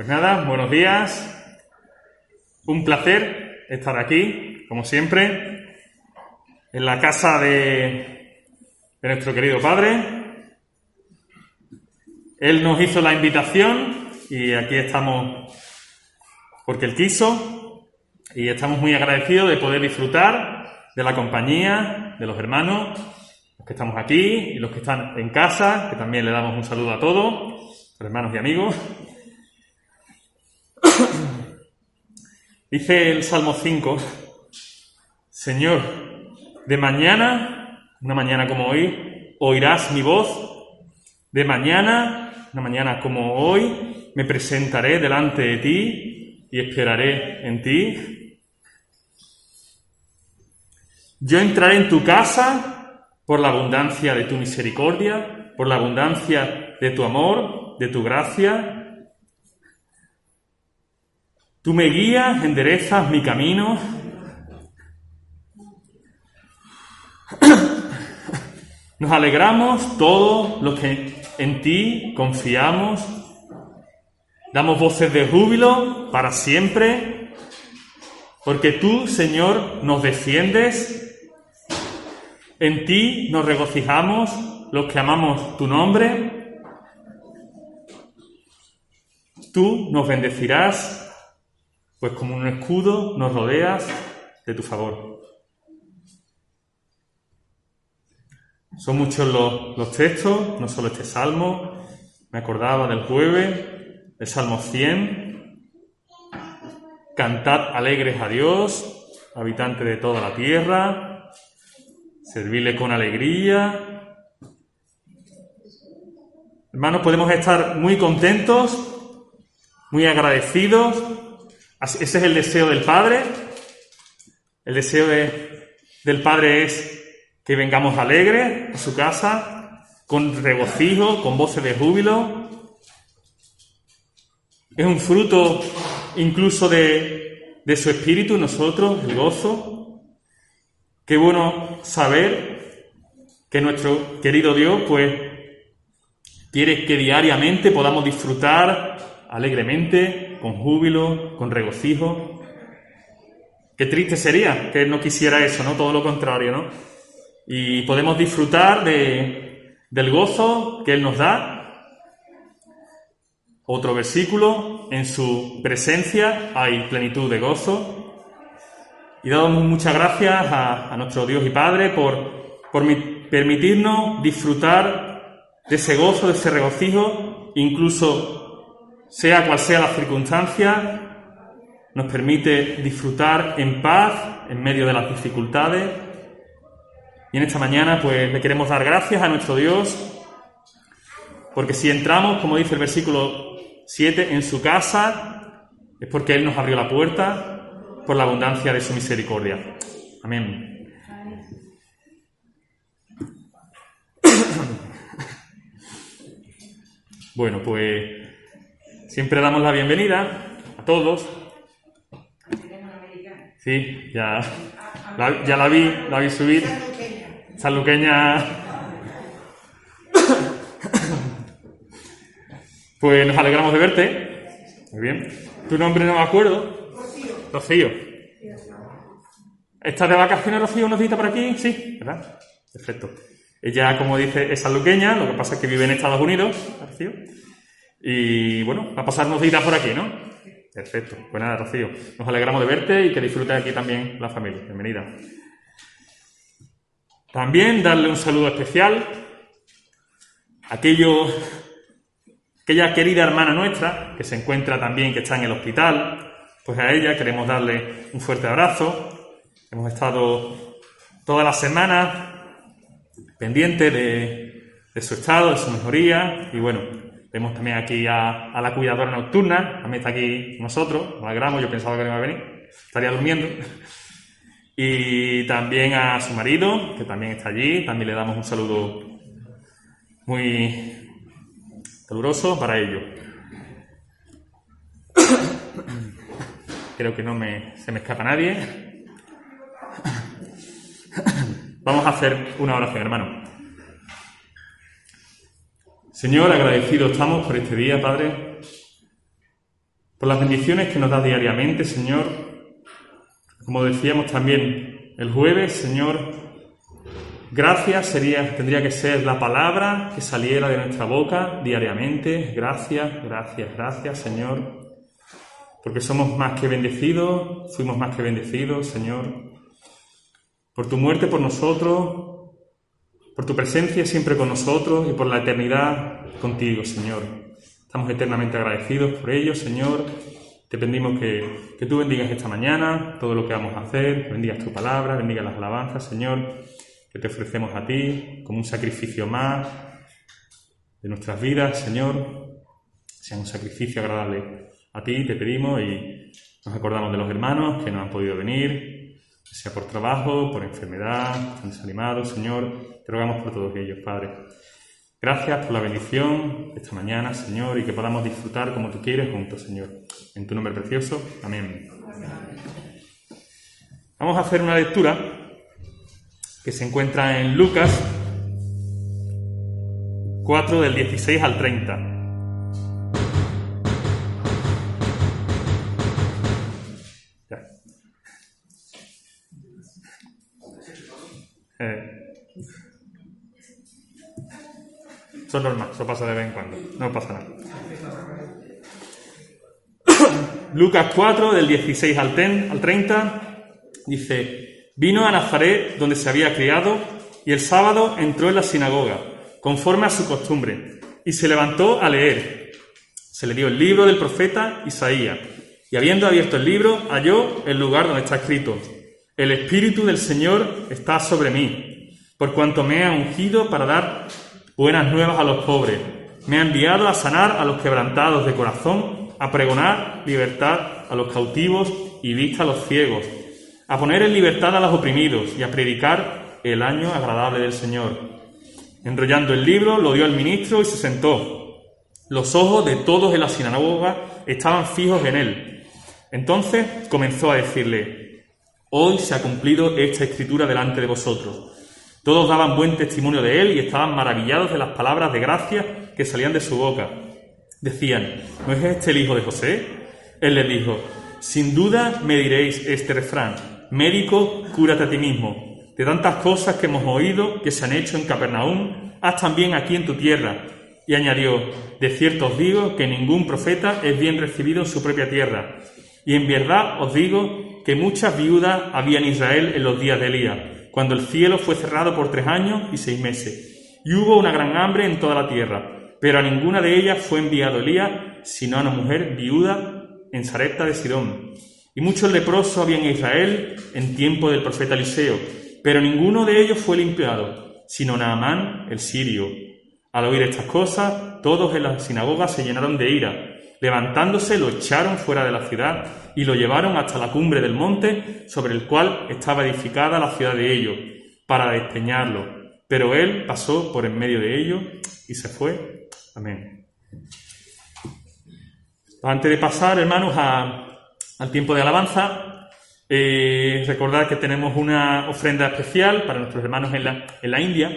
Pues nada, buenos días. Un placer estar aquí, como siempre, en la casa de, nuestro querido Padre. Él nos hizo la invitación y aquí estamos porque Él quiso y estamos muy agradecidos de poder disfrutar de la compañía de los hermanos, los que estamos aquí y los que están en casa, que también le damos un saludo a todos, hermanos y amigos. Dice el Salmo 5, Señor, de mañana, una mañana como hoy, oirás mi voz. De mañana, una mañana como hoy, me presentaré delante de ti y esperaré en ti. Yo entraré en tu casa por la abundancia de tu misericordia, por la abundancia de tu amor, de tu gracia, Tú me guías, enderezas mi camino. Nos alegramos todos los que en ti confiamos. Damos voces de júbilo para siempre, porque tú, Señor, nos defiendes. En ti nos regocijamos los que amamos tu nombre. Tú nos bendecirás pues como un escudo nos rodeas de tu favor. Son muchos los, textos, no solo este salmo, me acordaba del jueves, el salmo 100, cantad alegres a Dios, habitante de toda la tierra, servirle con alegría. Hermanos, podemos estar muy contentos, muy agradecidos ese es el deseo del Padre. El deseo del Padre es que vengamos alegres a su casa, con regocijo, con voces de júbilo. Es un fruto incluso de, de su espíritu, nosotros, el gozo. Qué bueno saber que nuestro querido Dios, pues, quiere que diariamente podamos disfrutar alegremente, con júbilo, con regocijo. Qué triste sería que Él no quisiera eso, ¿no? Todo lo contrario, ¿no? Y podemos disfrutar de, del gozo que Él nos da. Otro versículo, en su presencia hay plenitud de gozo. Y damos muchas gracias a, nuestro Dios y Padre por, por permitirnos disfrutar de ese gozo, de ese regocijo, incluso sea cual sea la circunstancia, nos permite disfrutar en paz en medio de las dificultades. Y en esta mañana, pues le queremos dar gracias a nuestro Dios, porque si entramos, como dice el versículo 7, en su casa, es porque Él nos abrió la puerta por la abundancia de su misericordia. Amén. Bueno, pues Siempre damos la bienvenida a todos. Sí, ya la, ya la vi, la vi subir. Sanluqueña. Pues nos alegramos de verte. Muy bien. Tu nombre no me acuerdo. Rocío. ¿Estás de vacaciones, Rocío, unos días por aquí? Sí, ¿verdad? Perfecto. Ella, como dice, es sanluqueña, lo que pasa es que vive en Estados Unidos, Rocío. Y bueno, a pasarnos días por aquí, ¿no? Perfecto. Pues nada, Rocío, nos alegramos de verte y que disfrutes aquí también la familia. Bienvenida. También darle un saludo especial a aquello, aquella querida hermana nuestra que se encuentra también, que está en el hospital. Pues a ella queremos darle un fuerte abrazo. Hemos estado toda la semana pendientes de, de su estado, de su mejoría y bueno, Vemos también aquí a, la cuidadora nocturna, también está aquí nosotros, nos alegramos, yo pensaba que no iba a venir, estaría durmiendo. Y también a su marido, que también está allí, también le damos un saludo muy caluroso para ellos. Creo que no me, se me escapa nadie. Vamos a hacer una oración, hermano. Señor, agradecidos estamos por este día, Padre. por las bendiciones que nos das diariamente, Señor. Como decíamos también el jueves, Señor, gracias sería, tendría que ser la palabra que saliera de nuestra boca diariamente. Gracias, gracias, gracias, Señor. Porque somos más que bendecidos, fuimos más que bendecidos, Señor. Por tu muerte por nosotros, por tu presencia siempre con nosotros y por la eternidad contigo, Señor. Estamos eternamente agradecidos por ello, Señor. Te pedimos que, tú bendigas esta mañana todo lo que vamos a hacer, que bendigas tu palabra, bendigas las alabanzas, Señor, que te ofrecemos a ti como un sacrificio más de nuestras vidas, Señor, sea un sacrificio agradable a ti, te pedimos y nos acordamos de los hermanos que no han podido venir, sea por trabajo, por enfermedad, están desanimados, Señor, te rogamos por todos ellos, Padre. Gracias por la bendición esta mañana, Señor, y que podamos disfrutar como tú quieres juntos, Señor. En tu nombre precioso. Amén. Vamos a hacer una lectura que se encuentra en Lucas 4 del 16 al 30. Eh, Eso es normal, eso pasa de vez en cuando, no pasa nada. Lucas 4, del 16 al, 30, dice, vino a Nazaret donde se había criado y el sábado entró en la sinagoga, conforme a su costumbre, y se levantó a leer. Se le dio el libro del profeta Isaías, y habiendo abierto el libro, halló el lugar donde está escrito, el Espíritu del Señor está sobre mí, por cuanto me ha ungido para dar buenas nuevas a los pobres. Me ha enviado a sanar a los quebrantados de corazón, a pregonar libertad a los cautivos y vista a los ciegos, a poner en libertad a los oprimidos y a predicar el año agradable del Señor. Enrollando el libro, lo dio al ministro y se sentó. Los ojos de todos en la sinagoga estaban fijos en él. Entonces comenzó a decirle, Hoy se ha cumplido esta escritura delante de vosotros. Todos daban buen testimonio de él y estaban maravillados de las palabras de gracia que salían de su boca. Decían, ¿no es este el hijo de José? Él les dijo, sin duda me diréis este refrán, médico, cúrate a ti mismo. De tantas cosas que hemos oído que se han hecho en Capernaum, haz también aquí en tu tierra. Y añadió, de cierto os digo que ningún profeta es bien recibido en su propia tierra. Y en verdad os digo que muchas viudas había en Israel en los días de Elías cuando el cielo fue cerrado por tres años y seis meses, y hubo una gran hambre en toda la tierra, pero a ninguna de ellas fue enviado Elías, sino a una mujer viuda en Sarepta de Sidón. Y muchos leprosos había en Israel en tiempo del profeta Eliseo, pero ninguno de ellos fue limpiado, sino Naamán el sirio. Al oír estas cosas, todos en la sinagoga se llenaron de ira. Levantándose, lo echaron fuera de la ciudad y lo llevaron hasta la cumbre del monte sobre el cual estaba edificada la ciudad de ellos, para despeñarlo. Pero él pasó por en medio de ellos y se fue. Amén. Antes de pasar, hermanos, al tiempo de alabanza, eh, recordad que tenemos una ofrenda especial para nuestros hermanos en la, en la India,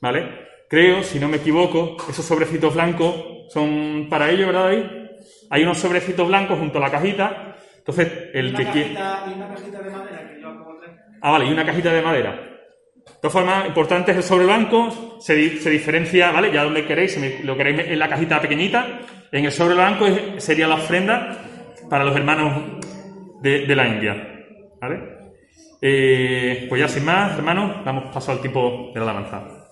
¿vale? Creo, si no me equivoco, esos sobrecitos blancos son para ellos, ¿verdad? Ahí? Hay unos sobrecitos blancos junto a la cajita entonces, el que quiere. Y una cajita de madera que yo acabo de Ah, vale, y una cajita de madera. De todas formas, importante es el sobre blanco, se, se, diferencia, ¿vale? Ya donde queréis, si lo queréis en la cajita pequeñita, en el sobre blanco sería la ofrenda para los hermanos de, de la India, ¿vale? Eh, pues ya sin más, hermanos, damos paso al tipo de la alabanza.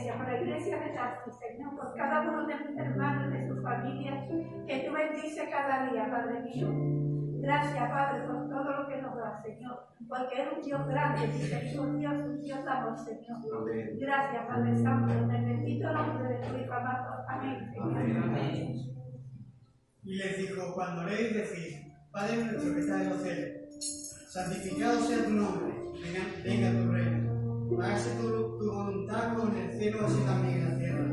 Iglesia, por la iglesia de Tati, Señor, por cada uno de mis hermanos, de su familia, que tú bendices cada día, Padre mío. Gracias, Padre, por todo lo que nos da, Señor, porque eres un Dios grande, un Dios, un Dios amor, Señor. Gracias, Padre Santo, en el bendito nombre de tu Hijo amado. Amén, Señor. Y les dijo, cuando oréis, decid, Padre nuestro que estás en los cielos, santificado sea tu nombre, venga, venga tu reino. Hágase tu, voluntad como en el cielo, así también en la tierra.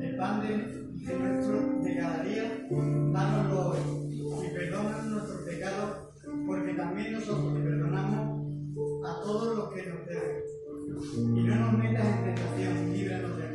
El pan de, de nuestro de cada día, dánoslo hoy. Y perdona nuestros pecados, porque también nosotros le perdonamos a todos los que nos deben. Y no nos metas en tentación, líbranos del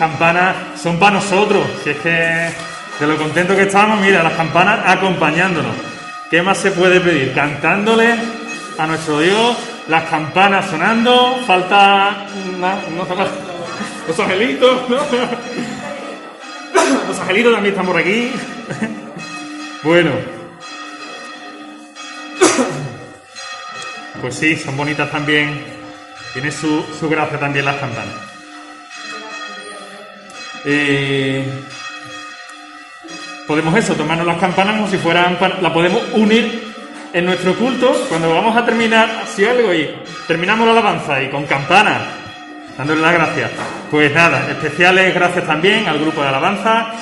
campanas son para nosotros. Si es que de lo contento que estamos, mira, las campanas acompañándonos. ¿Qué más se puede pedir? Cantándole a nuestro Dios, las campanas sonando, falta no los angelitos, ¿no? Los angelitos también están por aquí. Bueno. Pues sí, son bonitas también. Tiene su, su gracia también las campanas. Eh, podemos eso, tomarnos las campanas como si fueran, la podemos unir en nuestro culto cuando vamos a terminar así algo y terminamos la alabanza y con campanas, dándole las gracias. Pues nada, especiales gracias también al grupo de alabanza,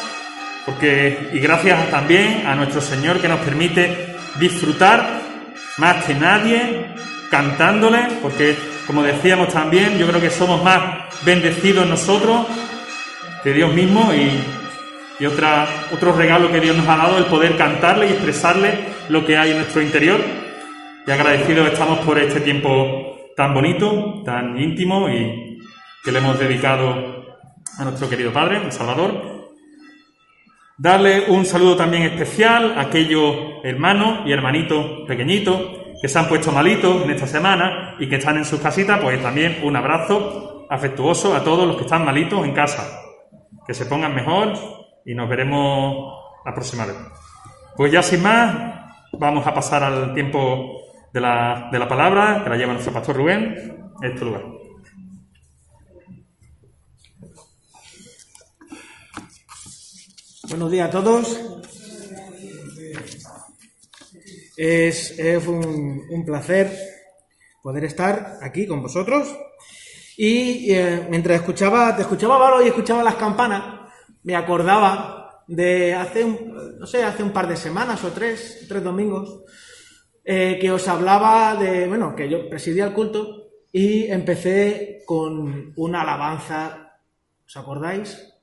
porque y gracias también a nuestro Señor que nos permite disfrutar más que nadie cantándole, porque como decíamos también, yo creo que somos más bendecidos nosotros que Dios mismo y, y otra, otro regalo que Dios nos ha dado, el poder cantarle y expresarle lo que hay en nuestro interior. Y agradecidos estamos por este tiempo tan bonito, tan íntimo y que le hemos dedicado a nuestro querido Padre, el Salvador. Darle un saludo también especial a aquellos hermanos y hermanitos pequeñitos que se han puesto malitos en esta semana y que están en sus casitas, pues también un abrazo afectuoso a todos los que están malitos en casa. Que se pongan mejor y nos veremos la próxima vez. Pues ya sin más, vamos a pasar al tiempo de la, de la palabra que la lleva nuestro pastor Rubén en este lugar. Buenos días a todos. Es, es un, un placer poder estar aquí con vosotros. Y eh, mientras escuchaba, te escuchaba Valo y escuchaba las campanas, me acordaba de hace un, no sé, hace un par de semanas o tres, tres domingos, eh, que os hablaba de, bueno, que yo presidía el culto y empecé con una alabanza, ¿os acordáis?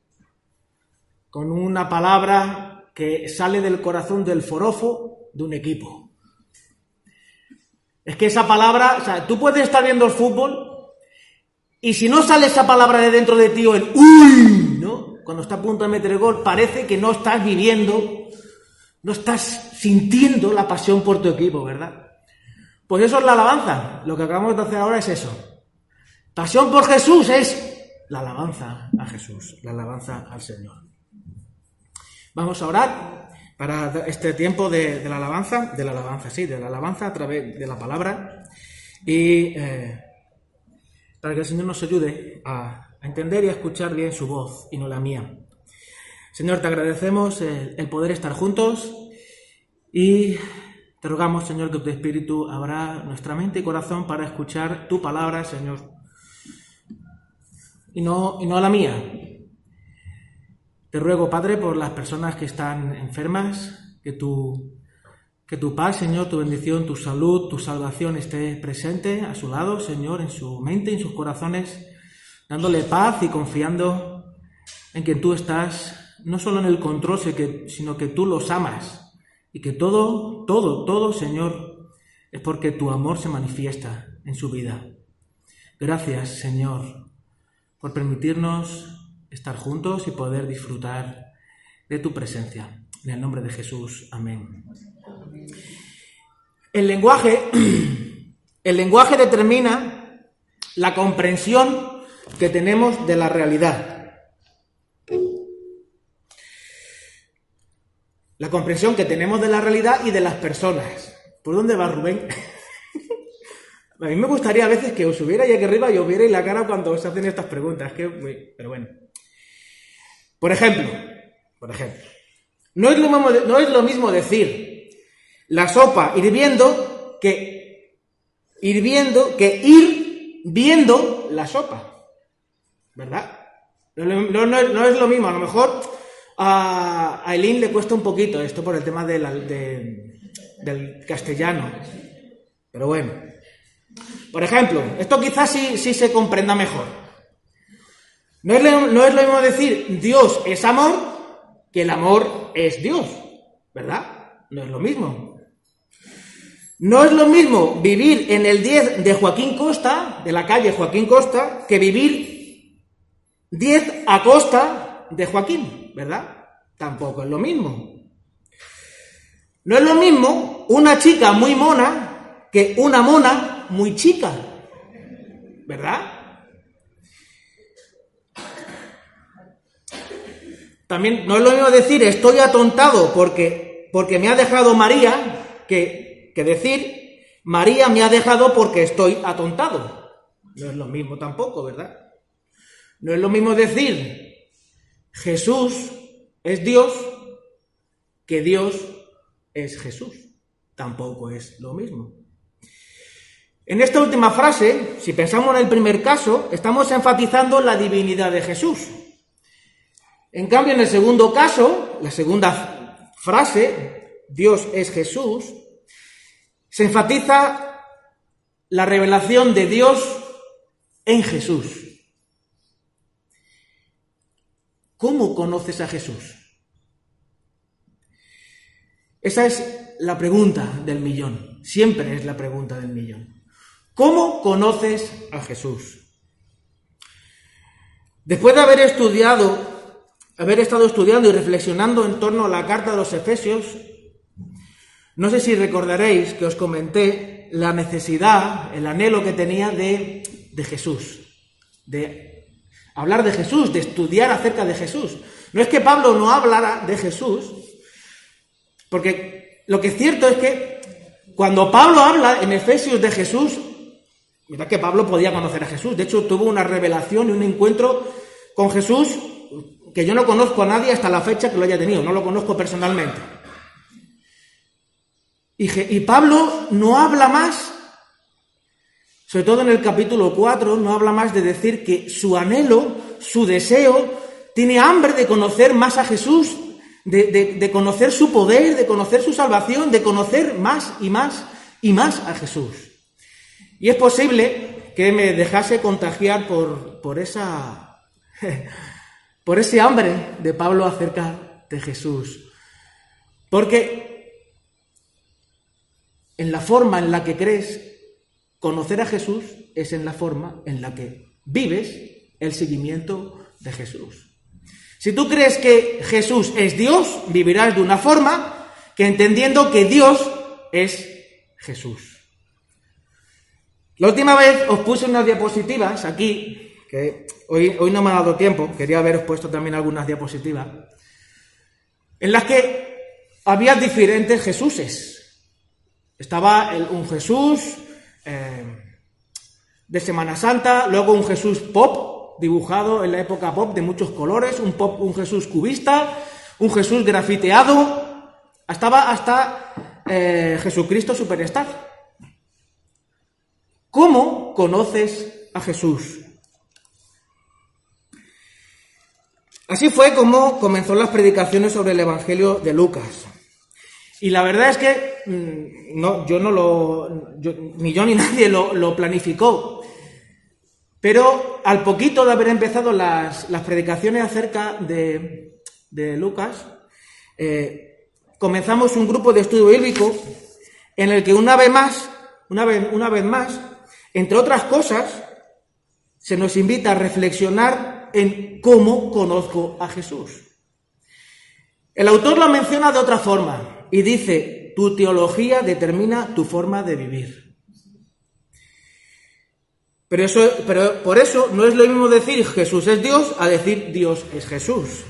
con una palabra que sale del corazón del forofo de un equipo. Es que esa palabra, o sea, tú puedes estar viendo el fútbol y si no sale esa palabra de dentro de ti o el uy, ¿no? Cuando está a punto de meter el gol, parece que no estás viviendo, no estás sintiendo la pasión por tu equipo, ¿verdad? Pues eso es la alabanza. Lo que acabamos de hacer ahora es eso. Pasión por Jesús es la alabanza a Jesús, la alabanza al Señor. Vamos a orar para este tiempo de, la alabanza, de la alabanza, sí, de la alabanza a través de la palabra y eh, para que el Señor nos ayude a, entender y a escuchar bien su voz y no la mía. Señor, te agradecemos el, el poder estar juntos y te rogamos, Señor, que tu Espíritu abra nuestra mente y corazón para escuchar tu palabra, Señor, y no, y no la mía. Te ruego, Padre, por las personas que están enfermas, que tu, que tu paz, Señor, tu bendición, tu salud, tu salvación esté presente a su lado, Señor, en su mente, en sus corazones, dándole paz y confiando en que tú estás no solo en el control, sino que tú los amas y que todo, todo, todo, Señor, es porque tu amor se manifiesta en su vida. Gracias, Señor, por permitirnos estar juntos y poder disfrutar de tu presencia. En el nombre de Jesús, amén. El lenguaje, determina la comprensión que tenemos de la realidad. La comprensión que tenemos de la realidad y de las personas. ¿Por dónde va Rubén? A mí me gustaría a veces que os subiera ahí aquí arriba y os vierais la cara cuando os hacen estas preguntas. Pero bueno. Por ejemplo, por ejemplo, no es lo mismo decir la sopa hirviendo que hirviendo que ir viendo la sopa. ¿Verdad? No, no, no, es lo mismo. A lo mejor a Aileen le cuesta un poquito esto por el tema de la, de, del castellano. Pero bueno. Por ejemplo, esto quizás sí, sí se comprenda mejor. No es, no es lo mismo decir Dios es amor que el amor es Dios, ¿verdad? No es lo mismo. No es lo mismo vivir en el 10 de Joaquín Costa, de la calle Joaquín Costa, que vivir 10 a costa de Joaquín, ¿verdad? Tampoco es lo mismo. No es lo mismo una chica muy mona que una mona muy chica, ¿verdad? También no es lo mismo decir estoy atontado porque, porque me ha dejado María que, que decir María me ha dejado porque estoy atontado. No es lo mismo tampoco, ¿verdad? No es lo mismo decir Jesús es Dios que Dios es Jesús. Tampoco es lo mismo. En esta última frase, si pensamos en el primer caso, estamos enfatizando la divinidad de Jesús. En cambio, en el segundo caso, la segunda frase, Dios es Jesús, se enfatiza la revelación de Dios en Jesús. ¿Cómo conoces a Jesús? Esa es la pregunta del millón. Siempre es la pregunta del millón. ¿Cómo conoces a Jesús? Después de haber estudiado, haber estado estudiando y reflexionando en torno a la carta de los Efesios, no sé si recordaréis que os comenté la necesidad, el anhelo que tenía de, Jesús, de hablar de Jesús, de estudiar acerca de Jesús. No es que Pablo no hablara de Jesús, porque lo que es cierto es que cuando Pablo habla en Efesios de Jesús, mira que Pablo podía conocer a Jesús, de hecho tuvo una revelación y un encuentro con Jesús que yo no conozco a nadie hasta la fecha que lo haya tenido, no lo conozco personalmente. Y, Pablo no habla más sobre todo en el capítulo 4 no habla más de decir que su anhelo, su deseo, tiene hambre de conocer más a Jesús, de, conocer su poder, de conocer su salvación, de conocer más y más y más a Jesús. Y es posible que me dejase contagiar por, por esa por ese hambre de Pablo acerca de Jesús. Porque en la forma en la que crees Conocer a Jesús es en la forma en la que vives el seguimiento de Jesús. Si tú crees que Jesús es Dios, vivirás de una forma que entendiendo que Dios es Jesús. La última vez os puse unas diapositivas aquí, que hoy, no me ha dado tiempo, quería haberos puesto también algunas diapositivas, en las que había diferentes Jesuses. Estaba un Jesús eh, de Semana Santa, luego un Jesús pop, dibujado en la época pop de muchos colores, un, pop, un Jesús cubista, un Jesús grafiteado, estaba hasta eh, Jesucristo Superstar. ¿Cómo conoces a Jesús? Así fue como comenzó las predicaciones sobre el Evangelio de Lucas. Y la verdad es que no, yo no lo, ni yo ni nadie lo, planificó. Pero al poquito de haber empezado las, predicaciones acerca de, Lucas, eh, comenzamos un grupo de estudio bíblico en el que una vez más, una vez, una vez más, entre otras cosas, se nos invita a reflexionar en cómo conozco a Jesús. El autor lo menciona de otra forma y dice, tu teología determina tu forma de vivir. Pero, eso, pero por eso no es lo mismo decir Jesús es Dios a decir Dios es Jesús.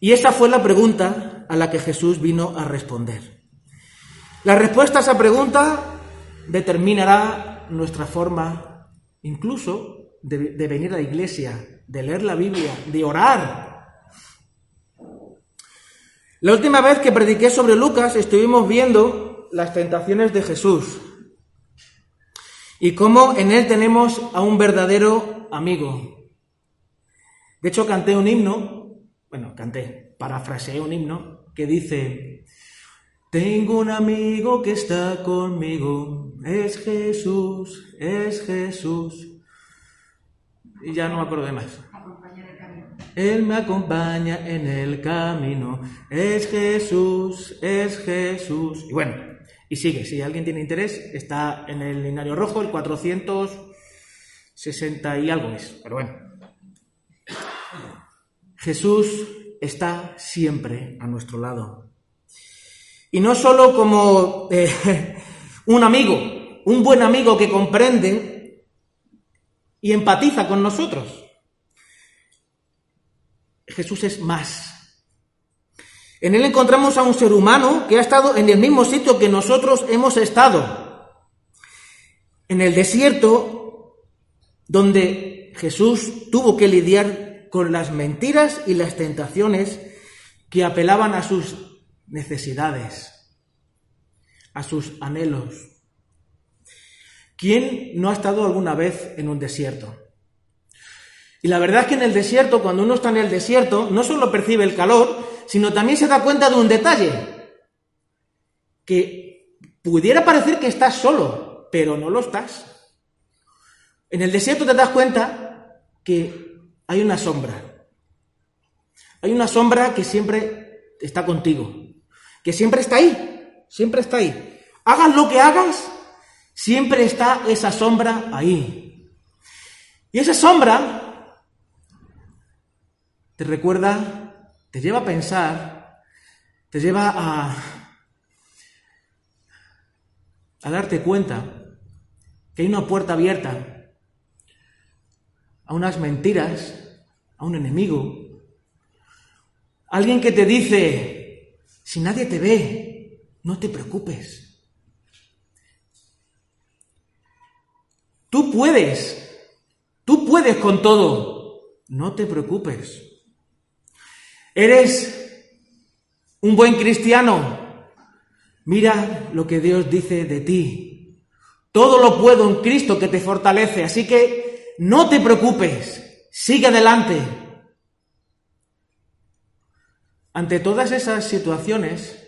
Y esa fue la pregunta a la que Jesús vino a responder. La respuesta a esa pregunta determinará nuestra forma incluso de, de venir a la iglesia, de leer la Biblia, de orar, la última vez que prediqué sobre Lucas estuvimos viendo las tentaciones de Jesús y cómo en él tenemos a un verdadero amigo. De hecho, canté un himno, bueno, canté, parafraseé un himno que dice, tengo un amigo que está conmigo, es Jesús, es Jesús. Y ya no me acuerdo de más. Él me acompaña en el camino. Es Jesús, es Jesús. Y bueno, y sigue. Si alguien tiene interés, está en el linario rojo, el 460 y algo es. Pero bueno. Jesús está siempre a nuestro lado. Y no solo como eh, un amigo, un buen amigo que comprende y empatiza con nosotros. Jesús es más. En él encontramos a un ser humano que ha estado en el mismo sitio que nosotros hemos estado. En el desierto, donde Jesús tuvo que lidiar con las mentiras y las tentaciones que apelaban a sus necesidades, a sus anhelos. ¿Quién no ha estado alguna vez en un desierto? Y la verdad es que en el desierto, cuando uno está en el desierto, no solo percibe el calor, sino también se da cuenta de un detalle, que pudiera parecer que estás solo, pero no lo estás. En el desierto te das cuenta que hay una sombra. Hay una sombra que siempre está contigo, que siempre está ahí, siempre está ahí. Hagas lo que hagas, siempre está esa sombra ahí. Y esa sombra te recuerda, te lleva a pensar, te lleva a, darte cuenta que hay una puerta abierta a unas mentiras, a un enemigo, alguien que te dice, si nadie te ve, no te preocupes. Tú puedes, tú puedes con todo, no te preocupes. ¿Eres un buen cristiano? Mira lo que Dios dice de ti. Todo lo puedo en Cristo que te fortalece, así que no te preocupes, sigue adelante. Ante todas esas situaciones,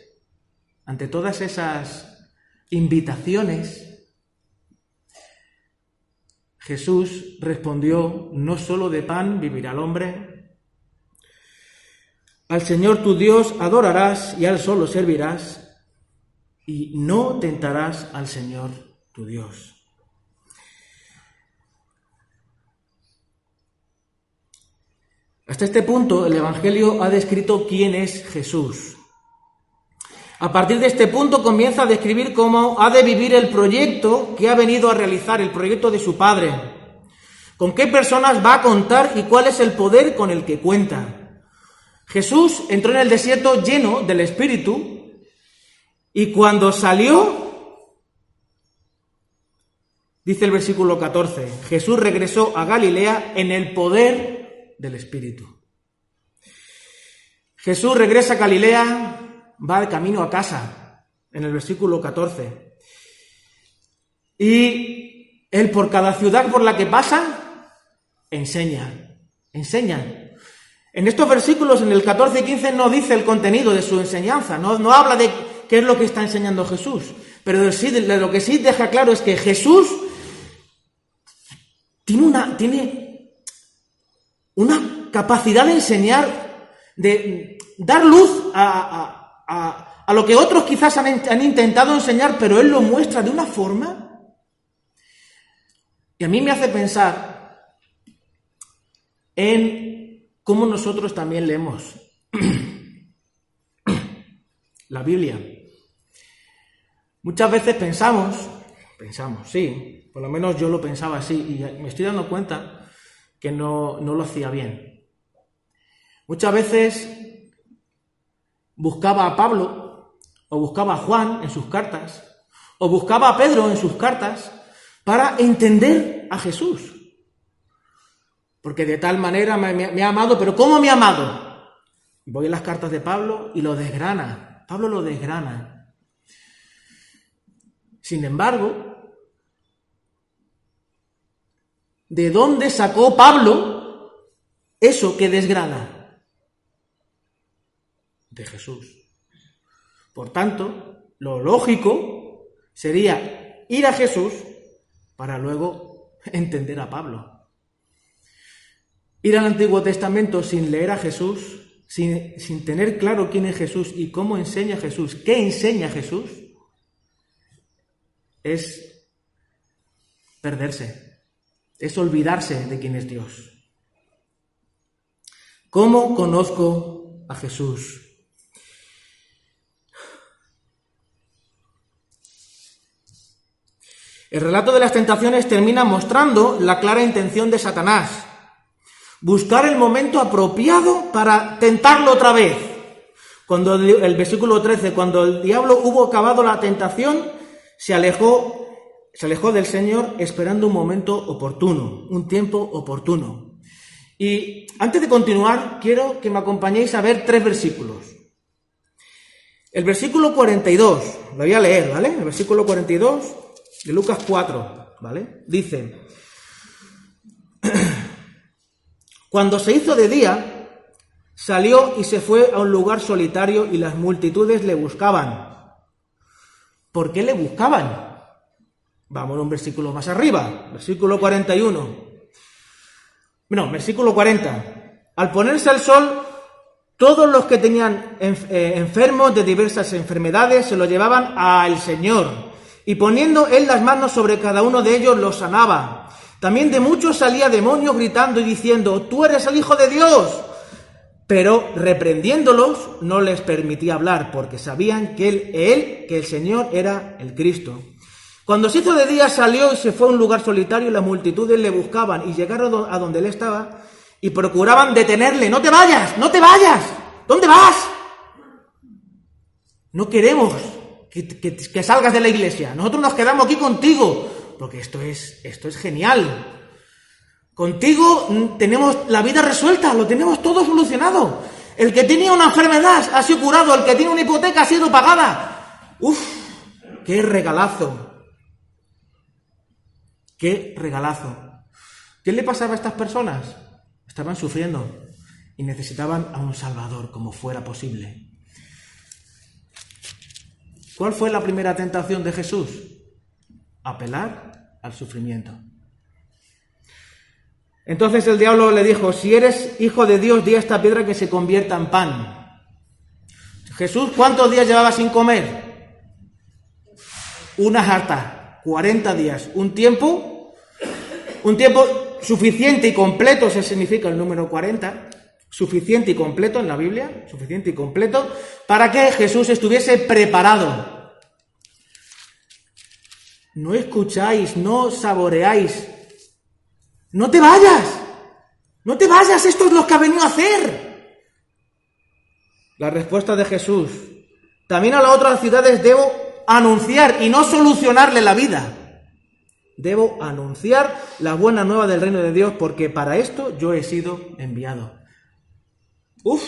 ante todas esas invitaciones, Jesús respondió, no solo de pan vivirá el hombre, al Señor tu Dios adorarás y al solo servirás y no tentarás al Señor tu Dios. Hasta este punto el Evangelio ha descrito quién es Jesús. A partir de este punto comienza a describir cómo ha de vivir el proyecto que ha venido a realizar, el proyecto de su Padre. Con qué personas va a contar y cuál es el poder con el que cuenta. Jesús entró en el desierto lleno del Espíritu y cuando salió, dice el versículo 14, Jesús regresó a Galilea en el poder del Espíritu. Jesús regresa a Galilea, va de camino a casa, en el versículo 14. Y él por cada ciudad por la que pasa, enseña, enseña. En estos versículos, en el 14 y 15, no dice el contenido de su enseñanza, no, habla de qué es lo que está enseñando Jesús, pero sí, lo que sí deja claro es que Jesús tiene una, capacidad de enseñar, de dar luz a lo que otros quizás han, han intentado enseñar, pero Él lo muestra de una forma. Y a mí me hace pensar en cómo nosotros también leemos la Biblia. Muchas veces pensamos, pensamos, sí, por lo menos yo lo pensaba así y me estoy dando cuenta que no, no lo hacía bien. Muchas veces buscaba a Pablo o buscaba a Juan en sus cartas o buscaba a Pedro en sus cartas para entender a Jesús. Porque de tal manera me, ha amado, pero ¿cómo me ha amado? Voy a las cartas de Pablo y lo desgrana. Pablo lo desgrana. Sin embargo, ¿de dónde sacó Pablo eso que desgrana? De Jesús. Por tanto, lo lógico sería ir a Jesús para luego entender a Pablo. Ir al Antiguo Testamento sin leer a Jesús, sin, sin tener claro quién es Jesús y cómo enseña Jesús, qué enseña Jesús, es perderse, es olvidarse de quién es Dios. ¿Cómo conozco a Jesús? El relato de las tentaciones termina mostrando la clara intención de Satanás, Buscar el momento apropiado para tentarlo otra vez. Cuando el, versículo 13, cuando el diablo hubo acabado la tentación, se alejó, se alejó del Señor esperando un momento oportuno, un tiempo oportuno. Y antes de continuar, quiero que me acompañéis a ver tres versículos. El versículo 42, lo voy a leer, ¿vale? El versículo 42 de Lucas 4, ¿vale? Dice, cuando se hizo de día, salió y se fue a un lugar solitario y las multitudes le buscaban. ¿Por qué le buscaban? Vamos un versículo más arriba, versículo 41. No, versículo 40. Al ponerse el sol, todos los que tenían eh, enfermos de diversas enfermedades se lo llevaban al Señor, y poniendo él las manos sobre cada uno de ellos los sanaba. También de muchos salía demonios gritando y diciendo, tú eres el Hijo de Dios. Pero reprendiéndolos no les permitía hablar, porque sabían que él, él, que el Señor era el Cristo. Cuando se hizo de día salió y se fue a un lugar solitario y las multitudes le buscaban y llegaron a donde él estaba y procuraban detenerle. No te vayas, no te vayas. ¿Dónde vas? No queremos que, que- que salgas de la iglesia. Nosotros nos quedamos aquí contigo, porque esto es, esto es genial. Contigo tenemos la vida resuelta, lo tenemos todo solucionado. El que tenía una enfermedad ha sido curado, el que tiene una hipoteca ha sido pagada. Uf, qué regalazo. Qué regalazo. ¿Qué le pasaba a estas personas? Estaban sufriendo y necesitaban a un Salvador como fuera posible. ¿Cuál fue la primera tentación de Jesús? Apelar al sufrimiento. Entonces el diablo le dijo, si eres hijo de Dios, di a esta piedra que se convierta en pan. Jesús, ¿cuántos días llevaba sin comer? Una jarta, 40 días, un tiempo, un tiempo suficiente y completo, se significa el número 40, suficiente y completo en la Biblia, suficiente y completo, para que Jesús estuviese preparado. No escucháis, no saboreáis no te vayas. No te vayas. Esto es lo que ha venido a hacer. La respuesta de Jesús. También a las otras ciudades debo anunciar y no solucionarle la vida. Debo anunciar la buena nueva del reino de Dios porque para esto yo he sido enviado. Uf.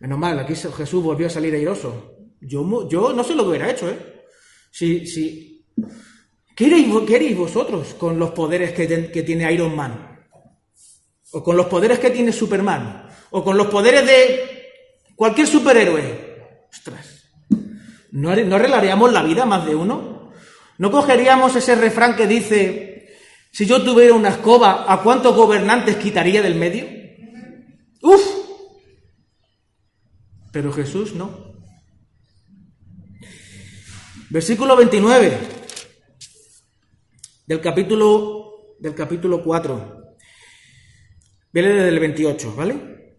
Menos mal, aquí Jesús volvió a salir airoso. Yo, yo no sé lo que hubiera hecho, ¿eh? Si, ¿Qué haréis, vosotros con los poderes que, tiene Iron Man? ¿O con los poderes que tiene Superman? ¿O con los poderes de cualquier superhéroe? Ostras, ¿no, ¿no arreglaríamos la vida más de uno? ¿No cogeríamos ese refrán que dice, si yo tuviera una escoba, ¿a cuántos gobernantes quitaría del medio? ¡Uf! Pero Jesús no. Versículo 29 del capítulo, del capítulo 4. Viene desde el 28, ¿vale?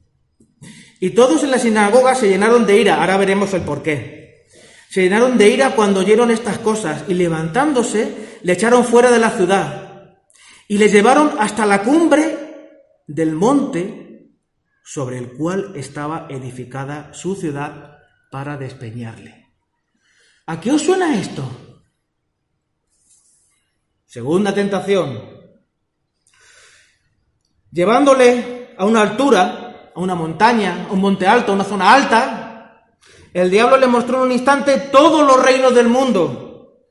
Y todos en la sinagoga se llenaron de ira. Ahora veremos el por qué. Se llenaron de ira cuando oyeron estas cosas y levantándose le echaron fuera de la ciudad y le llevaron hasta la cumbre del monte sobre el cual estaba edificada su ciudad para despeñarle. ¿A qué os suena esto? Segunda tentación. Llevándole a una altura, a una montaña, a un monte alto, a una zona alta, el diablo le mostró en un instante todos los reinos del mundo.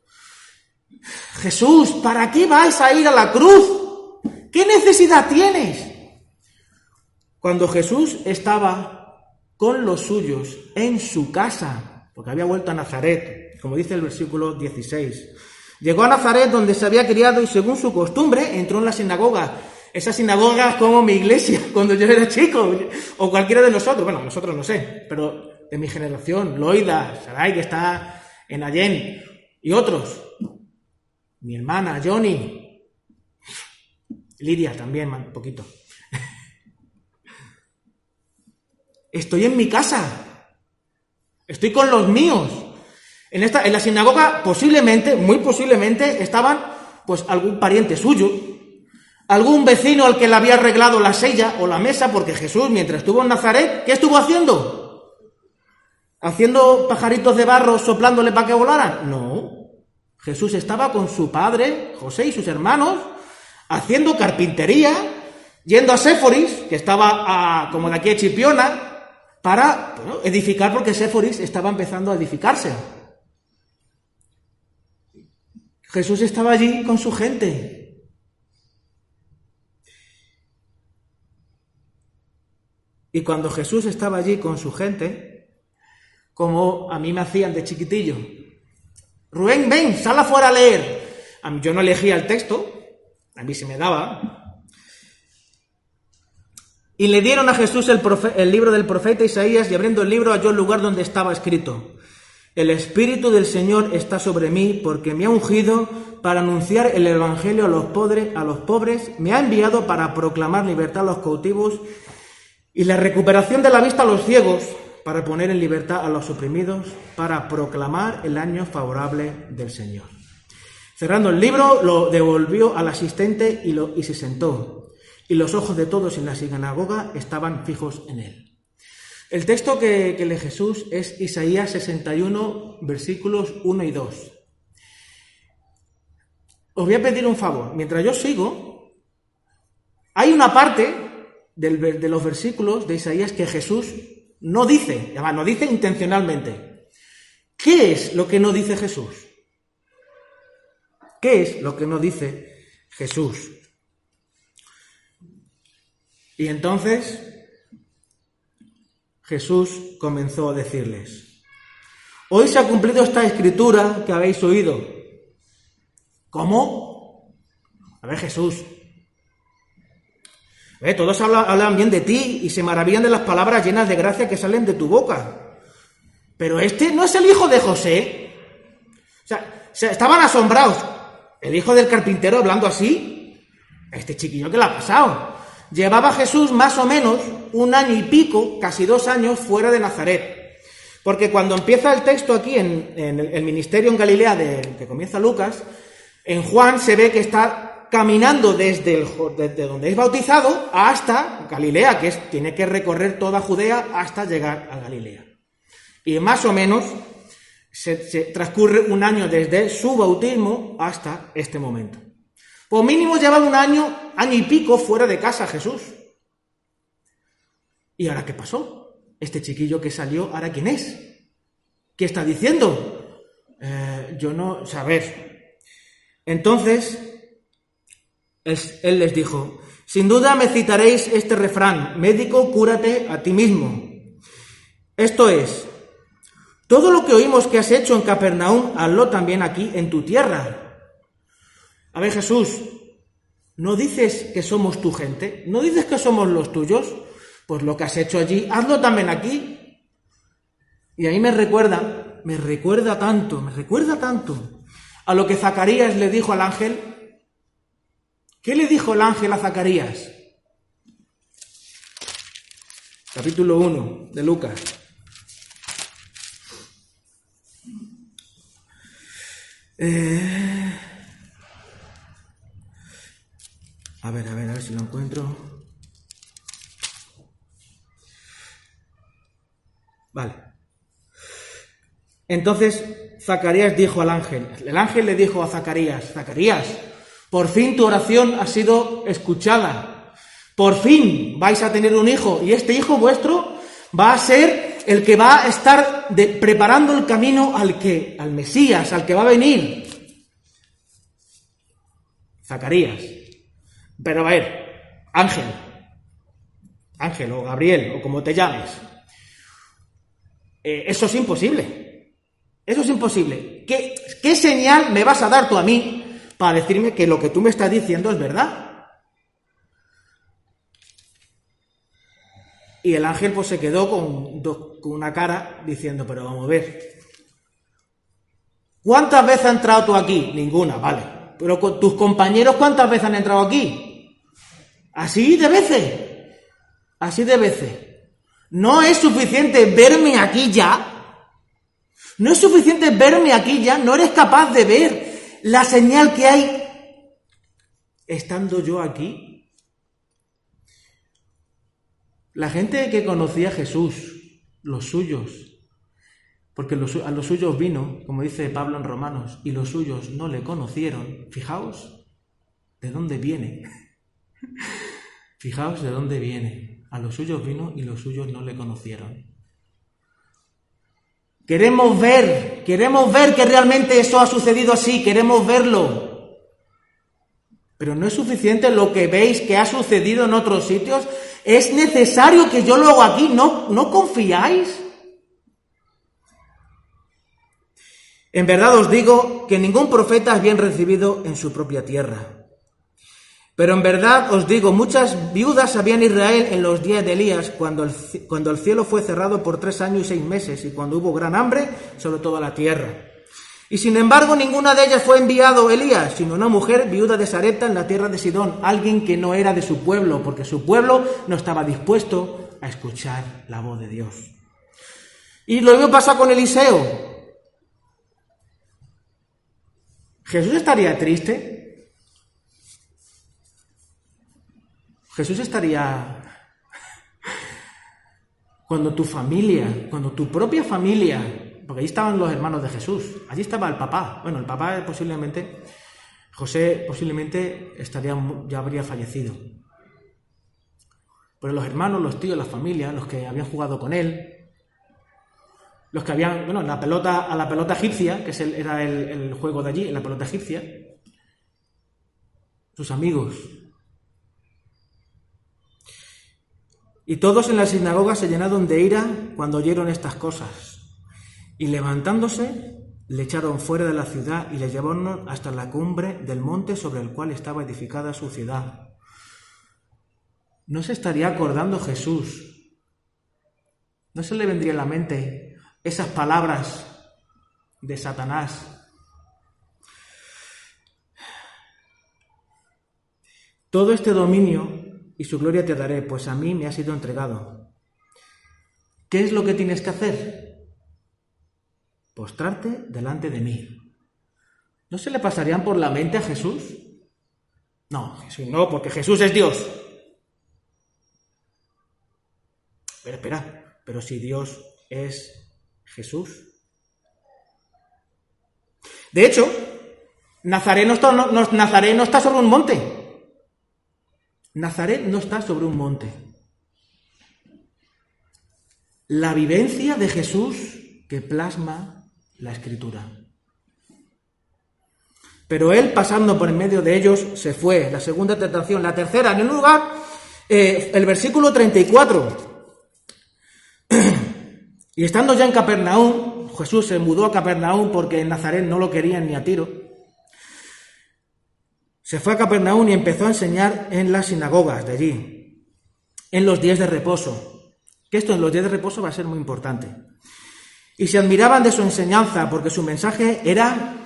Jesús, ¿para qué vais a ir a la cruz? ¿Qué necesidad tienes? Cuando Jesús estaba con los suyos en su casa, porque había vuelto a Nazaret, como dice el versículo 16. Llegó a Nazaret donde se había criado y según su costumbre entró en la sinagoga. Esa sinagoga como mi iglesia cuando yo era chico, o cualquiera de nosotros, bueno, nosotros no sé, pero de mi generación, Loida, Sarai, que está en Allen, y otros. Mi hermana, Johnny, Lidia también, un poquito. Estoy en mi casa. Estoy con los míos. En, esta, en la sinagoga posiblemente, muy posiblemente, estaban pues algún pariente suyo, algún vecino al que le había arreglado la silla o la mesa, porque Jesús, mientras estuvo en Nazaret, ¿qué estuvo haciendo? ¿Haciendo pajaritos de barro soplándole para que volaran? No. Jesús estaba con su padre, José y sus hermanos, haciendo carpintería, yendo a Séforis, que estaba a- como de aquí a Chipiona, para edificar, porque Séforis estaba empezando a edificarse. Jesús estaba allí con su gente. Y cuando Jesús estaba allí con su gente, como a mí me hacían de chiquitillo, Rubén, ven, sal afuera a leer. A yo no elegía el texto, a mí se me daba. Y le dieron a Jesús el, el libro del profeta Isaías y abriendo el libro halló el lugar donde estaba escrito. El Espíritu del Señor está sobre mí porque me ha ungido para anunciar el Evangelio a los, podres, a los pobres, me ha enviado para proclamar libertad a los cautivos y la recuperación de la vista a los ciegos, para poner en libertad a los oprimidos, para proclamar el año favorable del Señor. Cerrando el libro, lo devolvió al asistente y, y se sentó. Y los ojos de todos en la sinagoga estaban fijos en él. El texto que, lee Jesús es Isaías 61, versículos 1 y 2. Os voy a pedir un favor. Mientras yo sigo, hay una parte de los versículos de Isaías que Jesús no dice, no dice intencionalmente. ¿Qué es lo que no dice Jesús? ¿Qué es lo que no dice Jesús? Y entonces Jesús comenzó a decirles, hoy se ha cumplido esta escritura que habéis oído. ¿Cómo? A ver, Jesús. Eh, todos hablan, bien de ti y se maravillan de las palabras llenas de gracia que salen de tu boca. Pero este no es el hijo de José. O sea, se- estaban asombrados. El hijo del carpintero hablando así. Este chiquillo que le ha pasado. Llevaba Jesús más o menos un año y pico, casi dos años, fuera de Nazaret. Porque cuando empieza el texto aquí en, el, ministerio en Galilea de, que comienza Lucas, en Juan se ve que está caminando desde, el donde es bautizado hasta Galilea, que es, tiene que recorrer toda Judea hasta llegar a Galilea. Y más o menos se, se transcurre un año desde su bautismo hasta este momento. Por mínimo lleva un año, año y pico fuera de casa Jesús. ¿Y ahora qué pasó? Este chiquillo que salió, ¿ahora quién es? ¿Qué está diciendo? Eh, yo no, saber. Entonces, es- él les dijo, sin duda me citaréis este refrán, médico, cúrate a ti mismo. Esto es, todo lo que oímos que has hecho en Capernaum, hazlo también aquí en tu tierra. A ver, Jesús, ¿no dices que somos tu gente? ¿No dices que somos los tuyos? Pues lo que has hecho allí, hazlo también aquí. Y ahí me recuerda, me recuerda tanto, me recuerda tanto a lo que Zacarías le dijo al ángel. ¿Qué le dijo el ángel a Zacarías? Capítulo 1 de Lucas. Eh, A ver, a ver, a ver si lo encuentro. Vale. Entonces Zacarías dijo al ángel, el ángel le dijo a Zacarías, Zacarías, por fin tu oración ha sido escuchada. Por fin vais a tener un hijo y este hijo vuestro va a ser el que va a estar preparando el camino al que al Mesías, al que va a venir. Zacarías. Pero a ver, Ángel, Ángel o Gabriel o como te llames, eh, eso es imposible. Eso es imposible. ¿Qué, ¿Qué señal me vas a dar tú a mí para decirme que lo que tú me estás diciendo es verdad? Y el ángel pues se quedó con una cara diciendo, pero vamos a ver. ¿Cuántas veces has entrado tú aquí? Ninguna, vale. Pero con tus compañeros, ¿cuántas veces han entrado aquí? Así de veces. Así de veces. ¿No es suficiente verme aquí ya? No es suficiente verme aquí ya, no eres capaz de ver la señal que hay estando yo aquí. La gente que conocía a Jesús, los suyos, porque a los suyos vino, como dice Pablo en Romanos, y los suyos no le conocieron, fijaos de dónde viene. Fijaos de dónde viene. A los suyos vino y los suyos no le conocieron. Queremos ver, queremos ver que realmente eso ha sucedido así, queremos verlo. Pero no es suficiente lo que veis que ha sucedido en otros sitios. Es necesario que yo lo haga aquí, ¿no, no confiáis? En verdad os digo que ningún profeta es bien recibido en su propia tierra. Pero en verdad os digo, muchas viudas había en Israel en los días de Elías, cuando el, cuando el cielo fue cerrado por tres años y seis meses, y cuando hubo gran hambre sobre toda la tierra. Y sin embargo, ninguna de ellas fue enviado Elías, sino una mujer viuda de Sarepta en la tierra de Sidón, alguien que no era de su pueblo, porque su pueblo no estaba dispuesto a escuchar la voz de Dios. Y lo mismo pasa con Eliseo. ¿Jesús estaría triste? Jesús estaría cuando tu familia, cuando tu propia familia, porque allí estaban los hermanos de Jesús, allí estaba el papá, bueno, el papá posiblemente, José posiblemente estaría, ya habría fallecido. Pero los hermanos, los tíos, la familia, los que habían jugado con él, los que habían, bueno, la pelota, a la pelota egipcia, que es el- era el juego de allí, la pelota egipcia, sus amigos, Y todos en la sinagoga se llenaron de ira cuando oyeron estas cosas. Y levantándose, le echaron fuera de la ciudad y le llevaron hasta la cumbre del monte sobre el cual estaba edificada su ciudad. ¿No se estaría acordando Jesús? ¿No se le vendría a la mente esas palabras de Satanás? Todo este dominio y su gloria te daré, pues a mí me ha sido entregado. ¿Qué es lo que tienes que hacer? Postrarte delante de mí. ¿No se le pasarían por la mente a Jesús? No, Jesús no, porque Jesús es Dios. Pero espera, pero si Dios es Jesús. De hecho, Nazaret no está, no está sobre un monte. Nazaret no está sobre un monte. La vivencia de Jesús que plasma la escritura. Pero él, pasando por en medio de ellos, se fue. La segunda tentación. La tercera, en un lugar, eh, el versículo 34. y estando ya en Capernaum, Jesús se mudó a Capernaum porque en Nazaret no lo querían ni a tiro. Se fue a Capernaum y empezó a enseñar en las sinagogas de allí, en los días de reposo. Que esto en los días de reposo va a ser muy importante. Y se admiraban de su enseñanza porque su mensaje era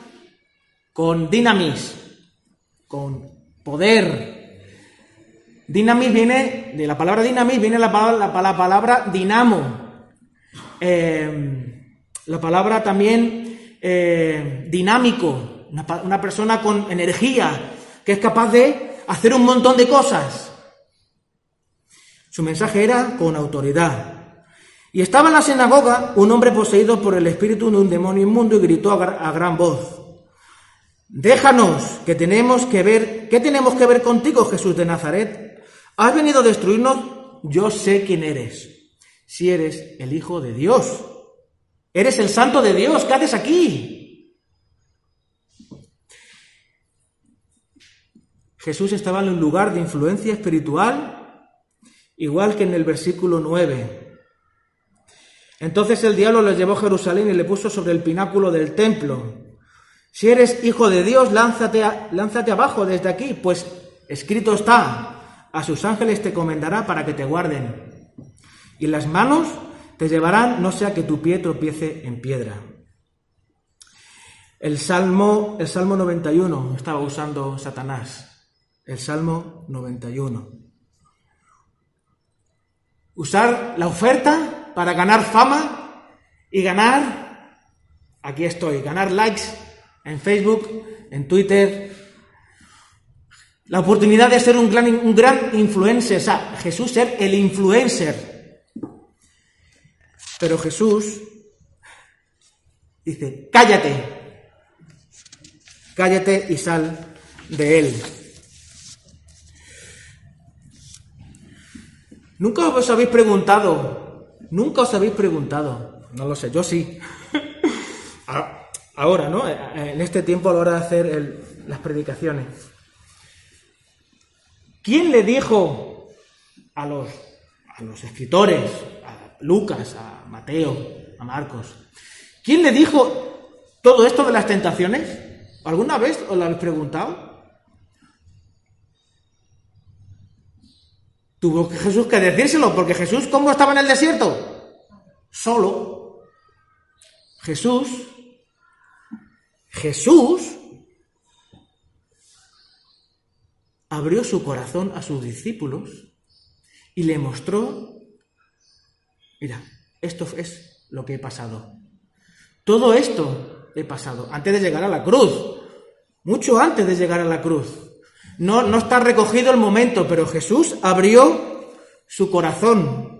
con dinamis, con poder. Dinamis viene, de la palabra dinamis viene la palabra, la, la palabra dinamo. Eh, la palabra también eh, dinámico, una persona con energía, que es capaz de hacer un montón de cosas. Su mensaje era con autoridad. Y estaba en la sinagoga un hombre poseído por el espíritu de un demonio inmundo y gritó a, gra- a gran voz, Déjanos, que tenemos que ver, ¿qué tenemos que ver contigo, Jesús de Nazaret? ¿Has venido a destruirnos? Yo sé quién eres. Si eres el Hijo de Dios. Eres el Santo de Dios. ¿Qué haces aquí? Jesús estaba en un lugar de influencia espiritual, igual que en el versículo 9. Entonces el diablo le llevó a Jerusalén y le puso sobre el pináculo del templo. Si eres hijo de Dios, lánzate, a- lánzate abajo desde aquí, pues escrito está, a sus ángeles te comendará para que te guarden. Y las manos te llevarán, no sea que tu pie tropiece en piedra. El Salmo, el Salmo 91 estaba usando Satanás. El Salmo 91. Usar la oferta para ganar fama y ganar aquí estoy. Ganar likes en Facebook, en Twitter. La oportunidad de ser un gran, un gran influencer, o sea, Jesús ser el influencer. Pero Jesús dice, cállate, cállate y sal de él. Nunca os habéis preguntado, nunca os habéis preguntado, no lo sé, yo sí. A- Ahora, ¿no? En este tiempo a la hora de hacer las predicaciones. ¿Quién le dijo a los, a los escritores, a Lucas, a Mateo, a Marcos, ¿quién le dijo todo esto de las tentaciones? ¿Alguna vez os lo habéis preguntado? Tuvo que Jesús que decírselo, porque Jesús, ¿cómo estaba en el desierto? Solo. Jesús, Jesús abrió su corazón a sus discípulos y le mostró, mira, esto es lo que he pasado. Todo esto he pasado antes de llegar a la cruz, mucho antes de llegar a la cruz. No, está recogido el momento, pero Jesús abrió su corazón.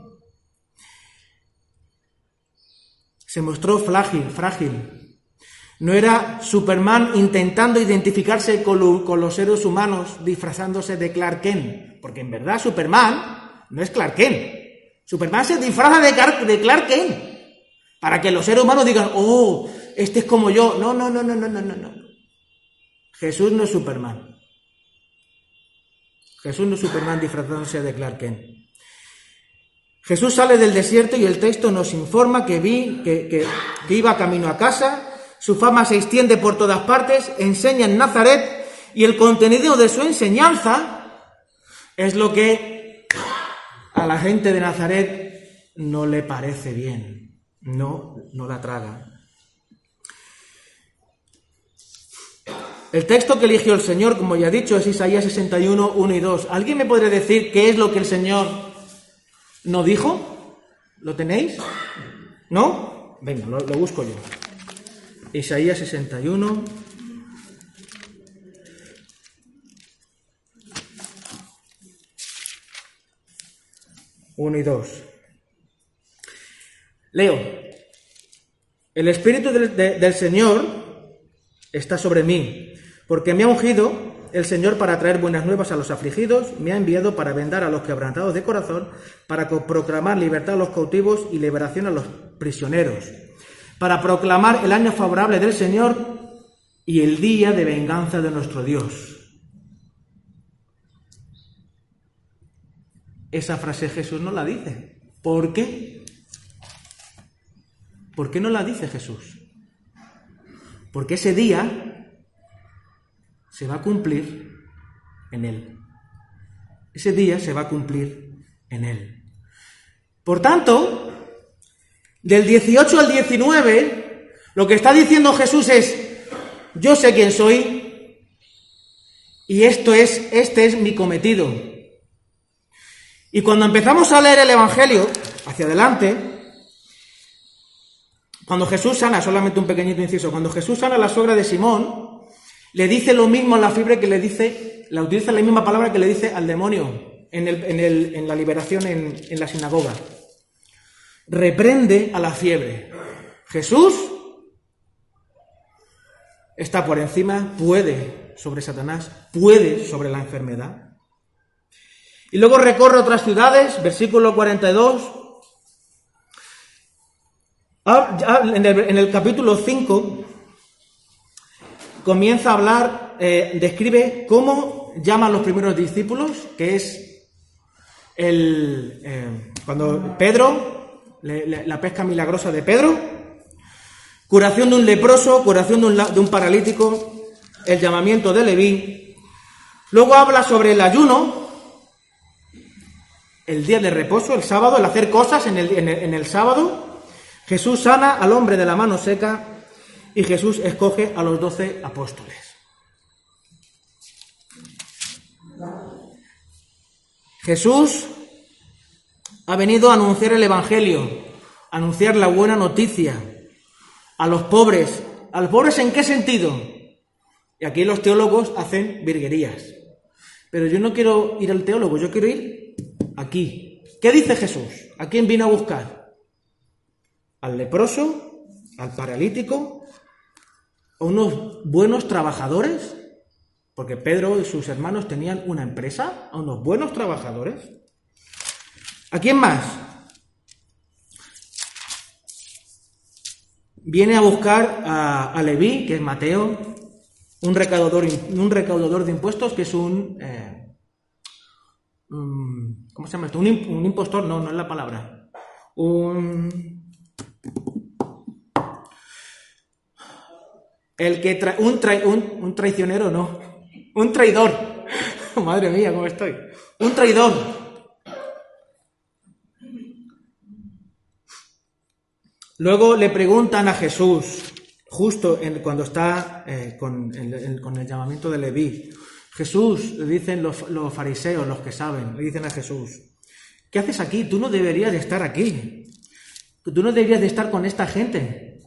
Se mostró frágil, frágil. No era Superman intentando identificarse con, lo- con los seres humanos disfrazándose de Clark Kent, porque en verdad Superman no es Clark Kent. Superman se disfraza de, Car- de Clark Kent para que los seres humanos digan, oh, este es como yo. No, no, no, no, no, no. no. Jesús no es Superman. Jesús no es Superman disfrazándose de Clark Kent. Jesús sale del desierto y el texto nos informa que vi que, que- iba camino a casa, su fama se extiende por todas partes, enseña en Nazaret y el contenido de su enseñanza es lo que a la gente de Nazaret no le parece bien, no, no la traga. El texto que eligió el Señor, como ya he dicho, es Isaías 61, 1 y 2. ¿Alguien me podría decir qué es lo que el Señor no dijo? ¿Lo tenéis? ¿No? Venga, lo, busco yo. Isaías 61. Uno y dos. Leo. El Espíritu del, de- del Señor está sobre mí, porque me ha ungido el Señor para traer buenas nuevas a los afligidos, me ha enviado para vendar a los quebrantados de corazón, para proclamar libertad a los cautivos y liberación a los prisioneros, para proclamar el año favorable del Señor y el día de venganza de nuestro Dios. Esa frase Jesús no la dice. ¿Por qué? ¿Por qué no la dice Jesús? Porque ese día se va a cumplir en Él. Ese día se va a cumplir en Él. Por tanto, del 18 al 19, lo que está diciendo Jesús es, yo sé quién soy y esto es, este es mi cometido. Y cuando empezamos a leer el Evangelio, hacia adelante, cuando Jesús sana, solamente un pequeñito inciso, cuando Jesús sana a la suegra de Simón, le dice lo mismo a la fiebre que le dice, la utiliza la misma palabra que le dice al demonio en, la liberación en, la sinagoga. Reprende a la fiebre. Jesús está por encima, puede sobre Satanás, puede sobre la enfermedad. Y luego recorre otras ciudades, versículo 42. Ah, ya En el, en el capítulo 5 comienza a hablar, eh, describe cómo llaman los primeros discípulos, que es el, eh, cuando Pedro, la pesca milagrosa de Pedro, curación de un leproso, curación de un, de un paralítico, el llamamiento de Leví. Luego habla sobre el ayuno, el día de reposo, el sábado, el hacer cosas en el- en el sábado. Jesús sana al hombre de la mano seca y Jesús escoge a los doce apóstoles. Jesús ha venido a anunciar el Evangelio, a anunciar la buena noticia, a los pobres. ¿A los pobres en qué sentido? Y aquí los teólogos hacen virguerías. Pero yo no quiero ir al teólogo, yo quiero ir aquí. ¿Qué dice Jesús? ¿A quién vino a buscar? ¿Al leproso? ¿Al paralítico? ¿A unos buenos trabajadores? Porque Pedro y sus hermanos tenían una empresa, a unos buenos trabajadores. ¿A quién más? Viene a buscar a, a Leví, que es Mateo, un recaudador, un recaudador de impuestos, que es un... eh, un- ¿Cómo se llama esto? Un impostor, no, no es la palabra. Un... El que tra- un, trai- un, un traicionero, no. Un traidor. Madre mía, ¿cómo estoy? Un traidor. Luego le preguntan a Jesús, justo en- cuando está eh, con, con el llamamiento de Leví. Jesús, le dicen los, los fariseos, los que saben, le dicen a Jesús, ¿qué haces aquí? Tú no deberías de estar aquí. Tú no deberías de estar con esta gente.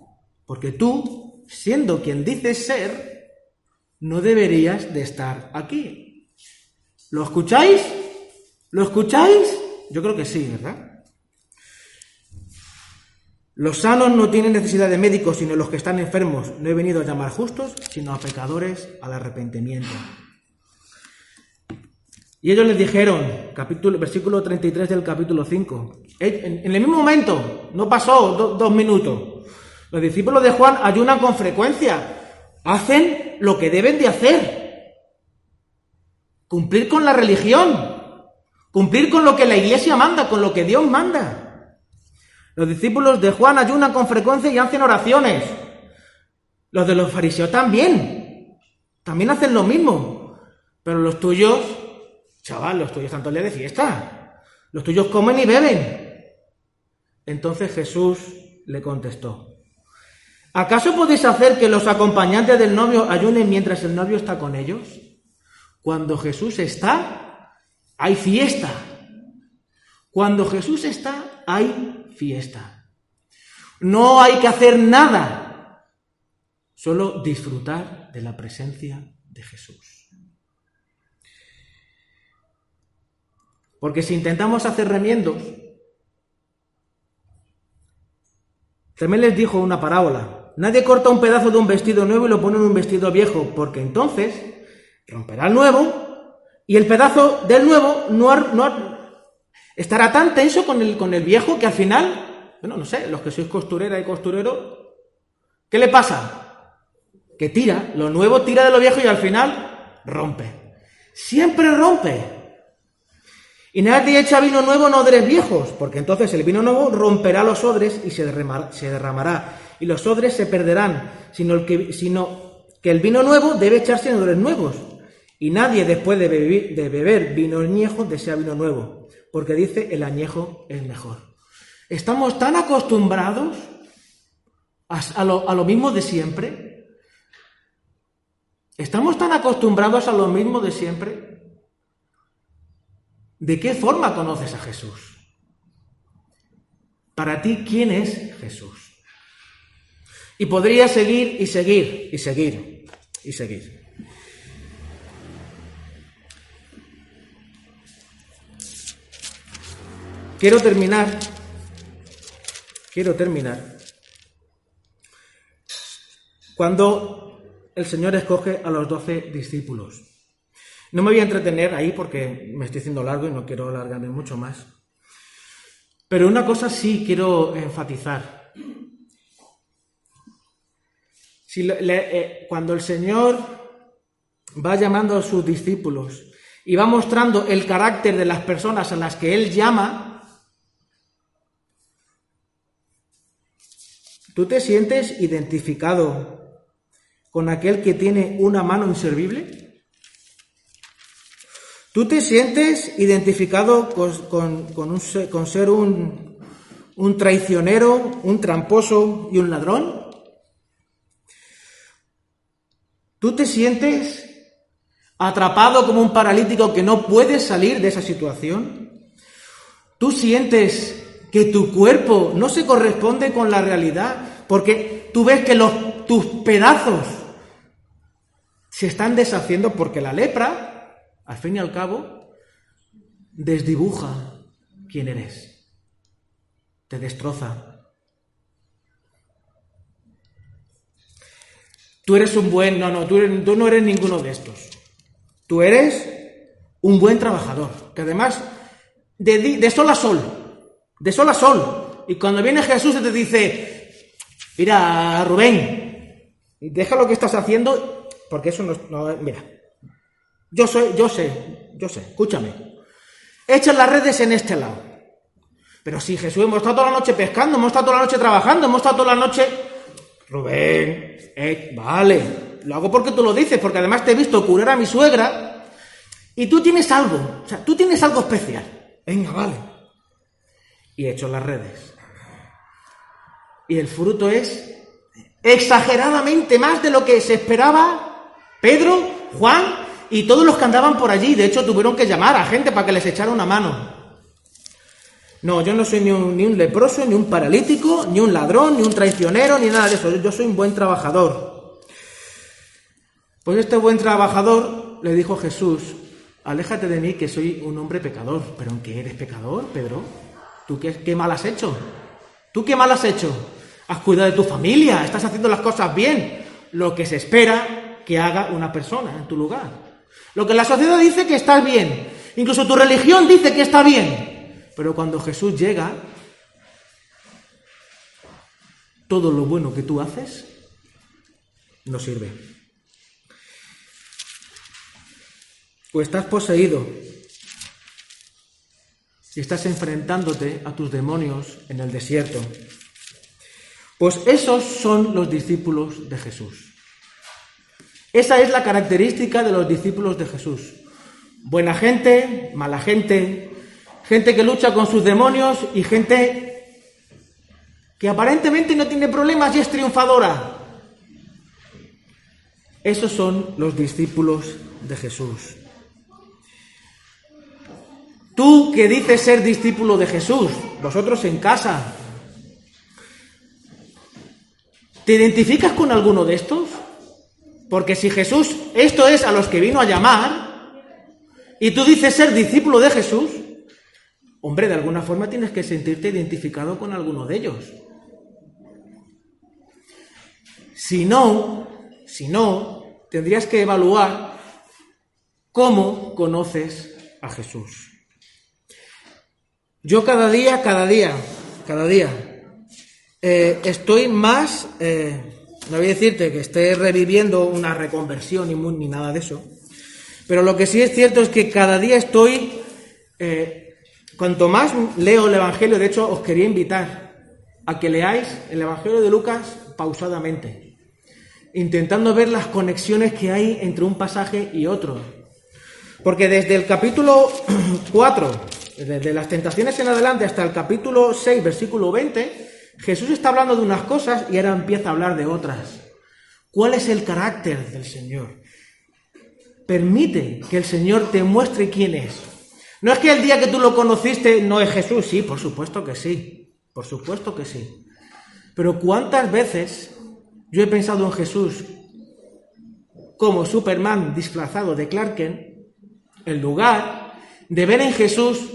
Porque tú, siendo quien dices ser, no deberías de estar aquí. ¿Lo escucháis? ¿Lo escucháis? Yo creo que sí, ¿verdad? Los sanos no tienen necesidad de médicos, sino los que están enfermos. No he venido a llamar justos, sino a pecadores al arrepentimiento. Y ellos les dijeron, capítulo, versículo 33 del capítulo 5, "Eh, en, el mismo momento, no pasó do- dos minutos, los discípulos de Juan ayunan con frecuencia, hacen lo que deben de hacer, cumplir con la religión, cumplir con lo que la iglesia manda, con lo que Dios manda. Los discípulos de Juan ayunan con frecuencia y hacen oraciones. Los de los fariseos también. También hacen lo mismo. Pero los tuyos, chaval, los tuyos están todo el día de fiesta. Los tuyos comen y beben. Entonces Jesús le contestó. ¿Acaso podéis hacer que los acompañantes del novio ayunen mientras el novio está con ellos? Cuando Jesús está, hay fiesta. Cuando Jesús está, hay fiesta. No hay que hacer nada, solo disfrutar de la presencia de Jesús. Porque si intentamos hacer remiendos, también les dijo una parábola. Nadie corta un pedazo de un vestido nuevo y lo pone en un vestido viejo, porque entonces romperá el nuevo y el pedazo del nuevo no, estará tan tenso con el, con el viejo que al final, bueno, no sé, los que sois costurera y costurero, ¿qué le pasa? Que tira, lo nuevo tira de lo viejo y al final rompe. Siempre rompe. Y nadie echa vino nuevo en odres viejos, porque entonces el vino nuevo romperá los odres y se derramará, y los odres se perderán, sino, que, el vino nuevo debe echarse en odres nuevos. Y nadie después de, beber vino añejo desea vino nuevo, porque dice el añejo es mejor. Estamos tan acostumbrados a lo mismo de siempre. Estamos tan acostumbrados a lo mismo de siempre. ¿De qué forma conoces a Jesús? Para ti, ¿quién es Jesús? Y podría seguir y seguir y seguir y seguir. Quiero terminar, quiero terminar, cuando el Señor escoge a los doce discípulos. No me voy a entretener ahí porque me estoy haciendo largo y no quiero alargarme mucho más. Pero una cosa sí quiero enfatizar. Si le- eh, cuando el Señor va llamando a sus discípulos y va mostrando el carácter de las personas a las que Él llama, ¿tú te sientes identificado con aquel que tiene una mano inservible? ¿Tú te sientes identificado con, con ser un, un traicionero, un tramposo y un ladrón? ¿Tú te sientes atrapado como un paralítico que no puede salir de esa situación? ¿Tú sientes que tu cuerpo no se corresponde con la realidad? Porque tú ves que los, tus pedazos se están deshaciendo porque la lepra, al fin y al cabo, desdibuja quién eres, te destroza. Tú eres un buen, no, no, tú, tú no eres ninguno de estos. Tú eres un buen trabajador, que además de, de sol a sol, de sol a sol. Y cuando viene Jesús y te dice, mira, Rubén, deja lo que estás haciendo, porque eso no, no- mira, yo soy, yo sé, yo sé, escúchame. Echa las redes en este lado. Pero si Jesús, hemos estado toda la noche pescando, hemos estado toda la noche trabajando, hemos estado toda la noche... Rubén, eh, vale, lo hago porque tú lo dices, porque además te he visto curar a mi suegra y tú tienes algo, o sea, tú tienes algo especial. Venga, vale. Y he hecho las redes. Y el fruto es exageradamente más de lo que se esperaba Pedro, Juan y todos los que andaban por allí. De hecho, tuvieron que llamar a gente para que les echara una mano. No, yo no soy ni un, ni un leproso, ni un paralítico, ni un ladrón, ni un traicionero, ni nada de eso. Yo soy un buen trabajador. Pues este buen trabajador le dijo Jesús, aléjate de mí que soy un hombre pecador. ¿Pero en qué eres pecador, Pedro? ¿Tú qué, qué mal has hecho? ¿Tú qué mal has hecho? Has cuidado de tu familia, estás haciendo las cosas bien. Lo que se espera que haga una persona en tu lugar. Lo que la sociedad dice que está bien. Incluso tu religión dice que está bien. Pero cuando Jesús llega, todo lo bueno que tú haces no sirve. O estás poseído y estás enfrentándote a tus demonios en el desierto. Pues esos son los discípulos de Jesús. Esa es la característica de los discípulos de Jesús. Buena gente, mala gente, gente que lucha con sus demonios y gente que aparentemente no tiene problemas y es triunfadora. Esos son los discípulos de Jesús. Tú que dices ser discípulo de Jesús, vosotros en casa, ¿te identificas con alguno de estos? Porque si Jesús, esto es a los que vino a llamar, y tú dices ser discípulo de Jesús, hombre, de alguna forma tienes que sentirte identificado con alguno de ellos. Si no, si no, tendrías que evaluar cómo conoces a Jesús. Yo cada día, cada día, cada día, eh, estoy más, eh, no voy a decirte que esté reviviendo una reconversión ni, ni nada de eso, pero lo que sí es cierto es que cada día estoy, eh, cuanto más leo el Evangelio, de hecho os quería invitar a que leáis el Evangelio de Lucas pausadamente, intentando ver las conexiones que hay entre un pasaje y otro. Porque desde el capítulo 4, desde las tentaciones en adelante hasta el capítulo 6, versículo 20, Jesús está hablando de unas cosas y ahora empieza a hablar de otras. ¿Cuál es el carácter del Señor? Permite que el Señor te muestre quién es. No es que el día que tú lo conociste no es Jesús, sí, por supuesto que sí, por supuesto que sí. Pero ¿cuántas veces yo he pensado en Jesús como Superman disfrazado de Clark Kent en lugar de ver en Jesús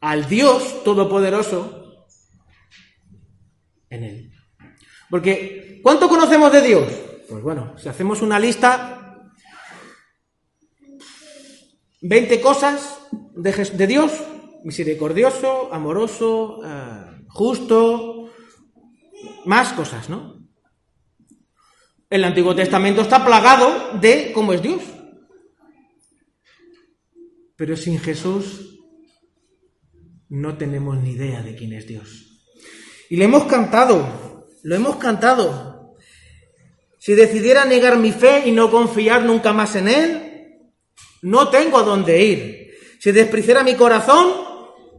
al Dios Todopoderoso en él. Porque, ¿cuánto conocemos de Dios? Pues bueno, si hacemos una lista, 20 cosas de, de Dios, misericordioso, amoroso, eh, justo, más cosas, ¿no? El Antiguo Testamento está plagado de cómo es Dios. Pero sin Jesús no tenemos ni idea de quién es Dios. Y le hemos cantado, lo hemos cantado. Si decidiera negar mi fe y no confiar nunca más en Él, no tengo a dónde ir. Si despreciara mi corazón,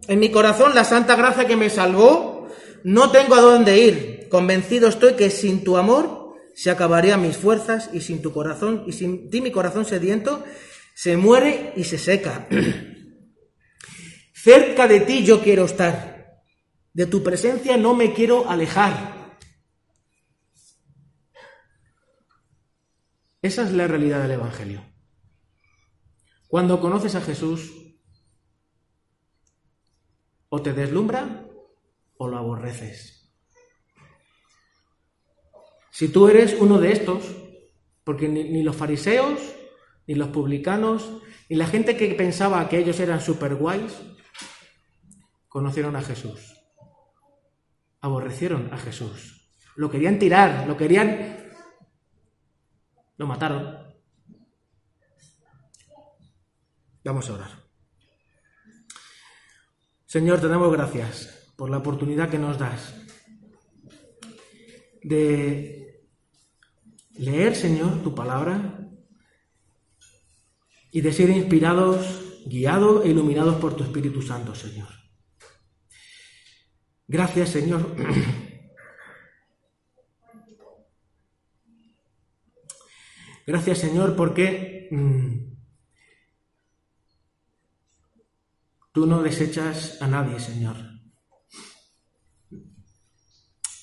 en mi corazón la santa gracia que me salvó, no tengo a dónde ir. Convencido estoy que sin tu amor se acabarían mis fuerzas y sin tu corazón y sin ti mi corazón sediento se muere y se seca. Cerca de ti yo quiero estar. De tu presencia no me quiero alejar. Esa es la realidad del Evangelio. Cuando conoces a Jesús, o te deslumbra o lo aborreces. Si tú eres uno de estos, porque ni, ni los fariseos, ni los publicanos, ni la gente que pensaba que ellos eran super guays, conocieron a Jesús. Aborrecieron a Jesús. Lo querían tirar, lo querían... Lo mataron. Vamos a orar. Señor, te damos gracias por la oportunidad que nos das de leer, Señor, tu palabra y de ser inspirados, guiados e iluminados por tu Espíritu Santo, Señor. Gracias, Señor. Gracias, Señor, porque mm, tú no desechas a nadie, Señor.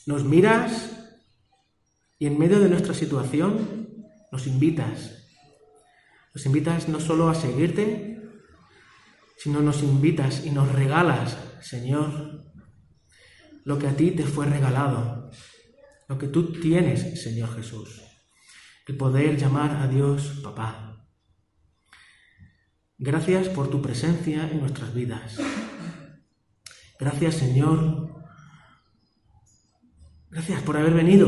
Nos miras y en medio de nuestra situación nos invitas. Nos invitas no solo a seguirte, sino nos invitas y nos regalas, Señor, lo que a ti te fue regalado, lo que tú tienes, Señor Jesús, el poder llamar a Dios papá. Gracias por tu presencia en nuestras vidas. Gracias, Señor. Gracias por haber venido.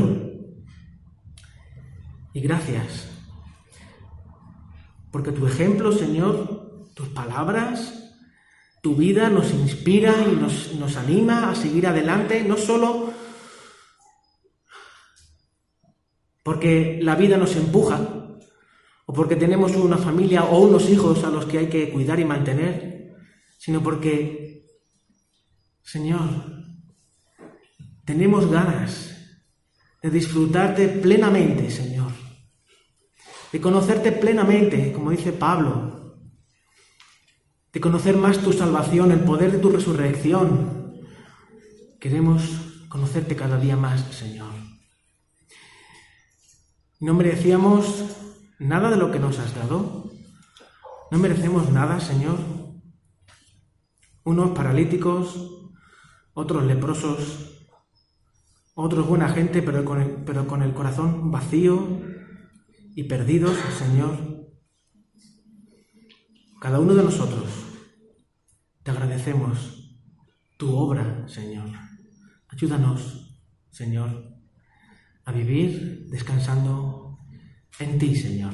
Y gracias porque tu ejemplo, Señor, tus palabras, tu vida nos inspira y nos, nos anima a seguir adelante, no solo porque la vida nos empuja, porque tenemos una familia o unos hijos a los que hay que cuidar y mantener, sino porque, Señor, tenemos ganas de disfrutarte plenamente, Señor, de conocerte plenamente, como dice Pablo, de conocer más tu salvación, el poder de tu resurrección. Queremos conocerte cada día más, Señor. No merecíamos nada de lo que nos has dado. No merecemos nada, Señor. Unos paralíticos, otros leprosos, otros buena gente, pero con el, pero con el corazón vacío y perdidos, Señor. Cada uno de nosotros te agradecemos tu obra, Señor. Ayúdanos, Señor, a vivir descansando en ti, Señor.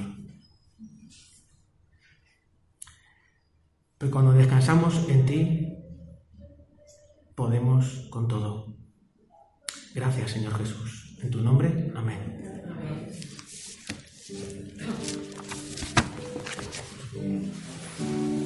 Pero cuando descansamos en ti, podemos con todo. Gracias, Señor Jesús. En tu nombre, amén. A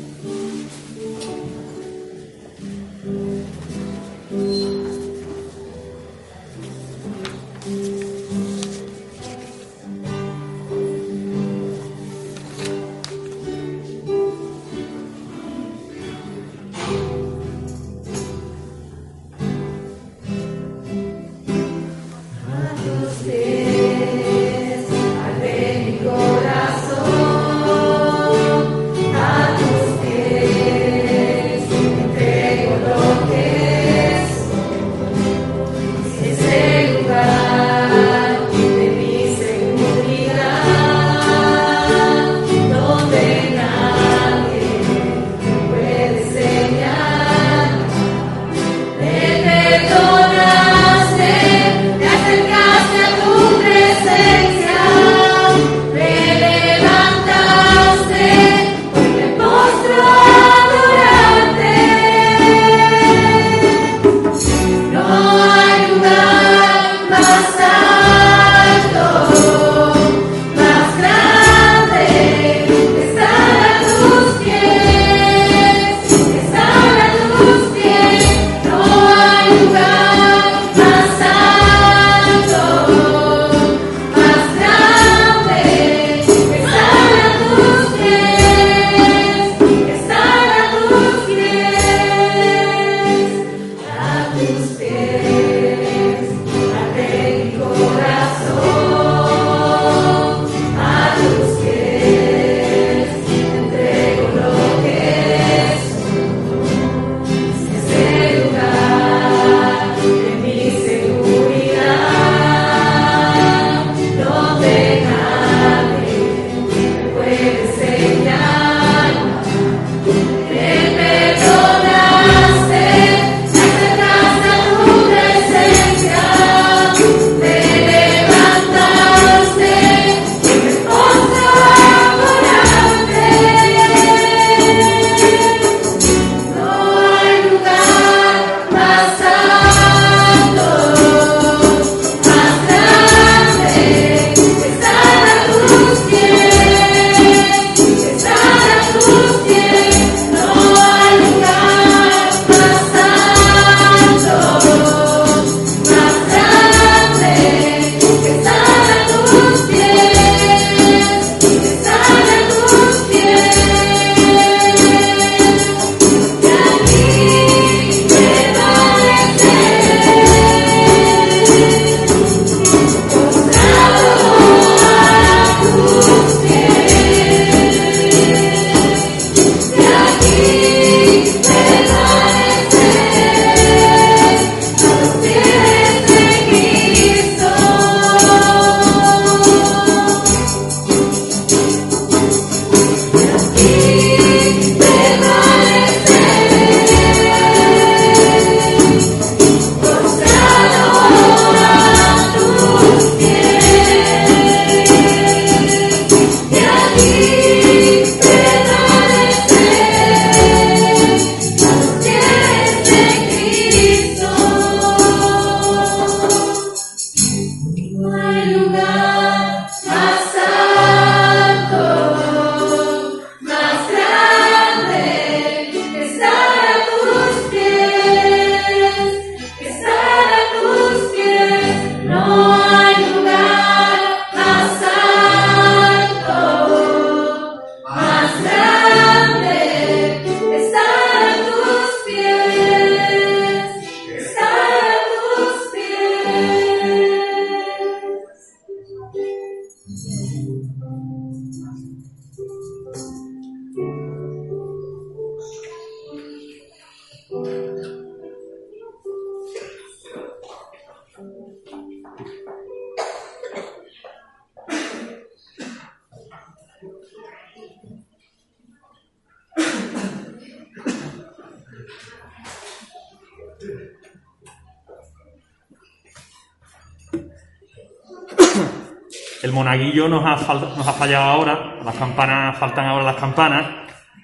el monaguillo nos ha, nos ha fallado ahora, las campanas, faltan ahora las campanas,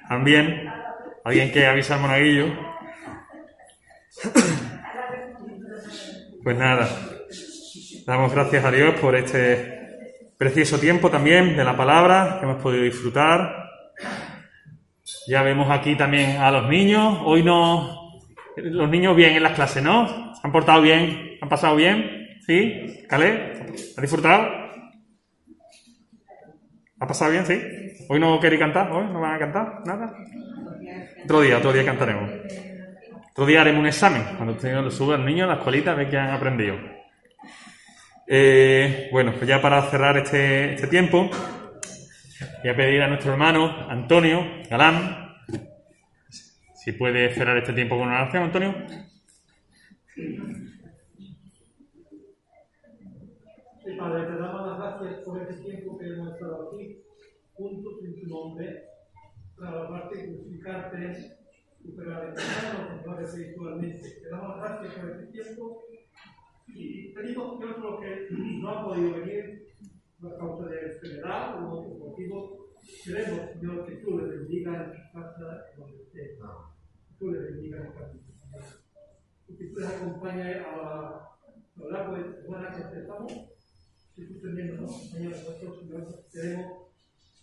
también. ¿Alguien que avisa al monaguillo? Pues nada, damos gracias a Dios por este precioso tiempo también de la palabra que hemos podido disfrutar. Ya vemos aquí también a los niños. Hoy no. Los niños bien en las clases, ¿no? ¿Se han portado bien? ¿Han pasado bien? ¿Sí? ¿Calé? ¿Ha disfrutado? ¿Ha pasado bien? ¿Sí? ¿Hoy no queréis cantar? ¿Hoy no van a cantar? ¿Nada? Otro día, otro día cantaremos. Otro día haremos un examen. Cuando tengan- lo suba el niño a la escuelita, a ver qué han aprendido. Eh, bueno, pues ya para cerrar este, este tiempo, voy a pedir a nuestro hermano Antonio Galán, si puede cerrar este tiempo con una oración, Antonio. Padre, te damos las gracias por este tiempo juntos en tu nombre, para alabarte y glorificarte y para alentarnos, Señor, espiritualmente. Te damos las gracias por este tiempo y Señor, por lo que no ha podido venir por causa de enfermedad o otro motivo. Queremos, Señor, que tú le bendigas en su casa, donde esté. Que tú le bendigas en casa. Y que tú les acompañes a la- a lo largo de esta semana que empezamos si tú también nos Señor, nosotros Señor, queremos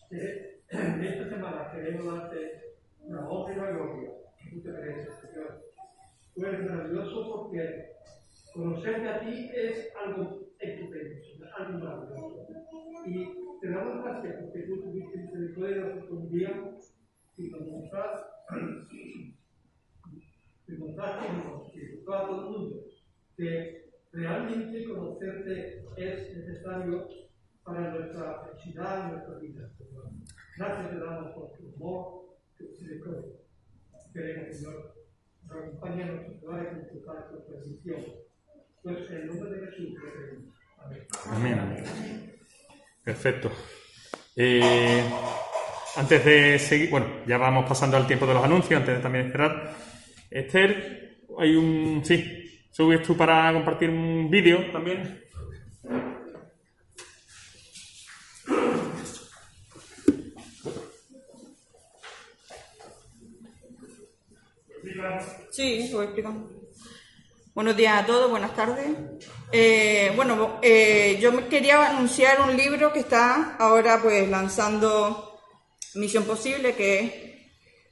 que en esta semana queremos darte una honra y una gloria que tú te Señor. Tú maravilloso porque conocerte a ti es algo estupendo, algo maravilloso. Y te damos gracias porque tú tuviste misericordia de un día y nos mostraste, te y a todo el mundo que realmente conocerte es necesario para nuestra felicidad nuestra vida. Gracias te damos por tu amor, tu misericordia. Queremos, Señor, nos acompañe en nuestros hogares y disfrutar tu bendición. Pues en el nombre de Jesús pedimos. Amén. Amén. Perfecto. Eh, antes de seguir, bueno, ya vamos pasando al tiempo de los anuncios, antes de también cerrar. Esther, hay un. Sí, subes tú para compartir un vídeo también. Sí, lo voy explicando. Buenos días a todos, buenas tardes. Eh, bueno, eh, yo quería anunciar un libro que está ahora pues lanzando Misión Posible, que es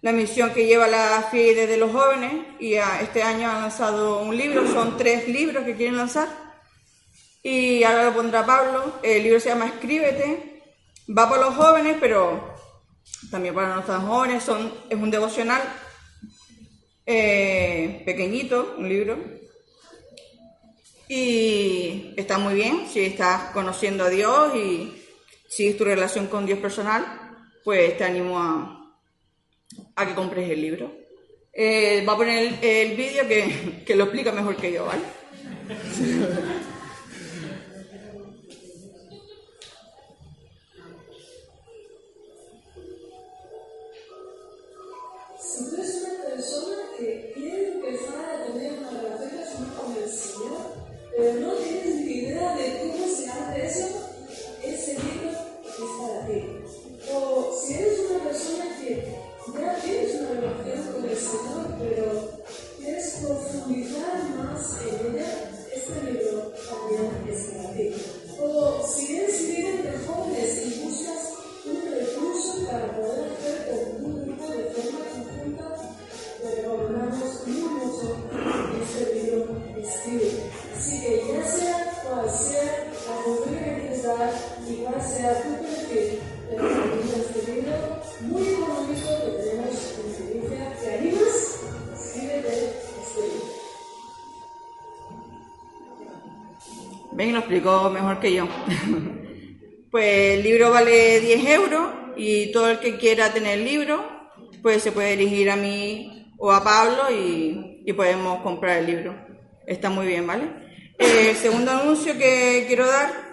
la misión que lleva la FIDE de los jóvenes y a- este año han lanzado un libro, son tres libros que quieren lanzar y ahora lo pondrá Pablo. El libro se llama Escríbete, va para los jóvenes, pero también para no tan jóvenes, es un devocional eh, pequeñito, un libro. Y está muy bien, si estás conociendo a Dios y sigues tu relación con Dios personal, pues te animo a, a que compres el libro. Eh, va a poner el, el vídeo que, que lo explica mejor que yo, ¿vale? pero yo. pues el libro vale 10 euros y todo el que quiera tener el libro, pues se puede dirigir a mí o a Pablo y, y podemos comprar el libro. Está muy bien, ¿vale? Eh, el segundo anuncio que quiero dar,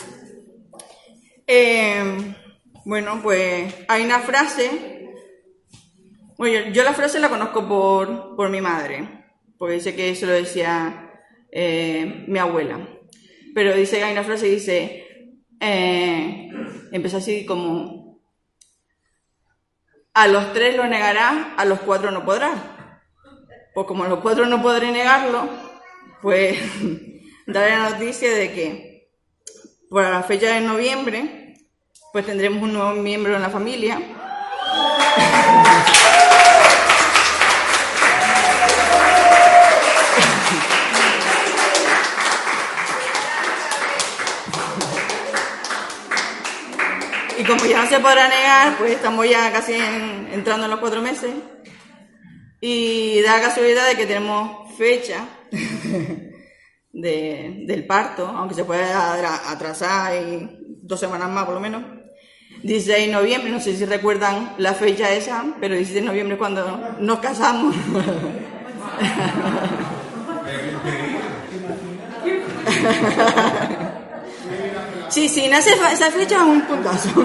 eh, bueno, pues hay una frase, bueno, yo, la frase la conozco por, por mi madre, porque dice que se lo decía eh, mi abuela pero dice, hay una frase que dice, eh, empezó así como, a los tres lo negarás, a los cuatro no podrás. Pues como a los cuatro no podré negarlo, pues daré la noticia de que por la fecha de noviembre, pues tendremos un nuevo miembro en la familia. Y como ya no se podrá negar, pues estamos ya casi en- entrando en los cuatro meses. Y da la casualidad de que tenemos fecha de- del parto, aunque se puede atra- atrasar y dos semanas más por lo menos. 16 de noviembre, no sé si recuerdan la fecha esa, pero 16 de noviembre es cuando nos casamos. Sí, sí, nace esa fecha es un puntazo.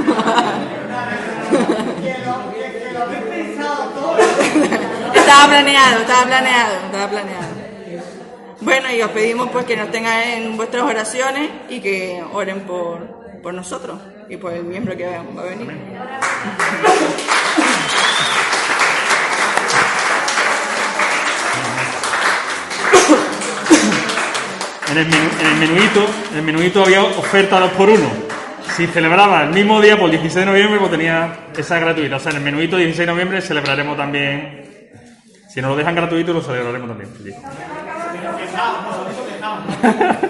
Estaba planeado, estaba planeado, estaba planeado. Bueno, y os pedimos pues que nos tengan en vuestras oraciones y que oren por, por nosotros y por el miembro que va a venir. En el, menú, en el menuito, en el menuito había oferta 2 por 1 Si celebraba el mismo día, por el 16 de noviembre, pues tenía esa gratuita. O sea, en el menuito 16 de noviembre celebraremos también. Si nos lo dejan gratuito, lo celebraremos también. Sí.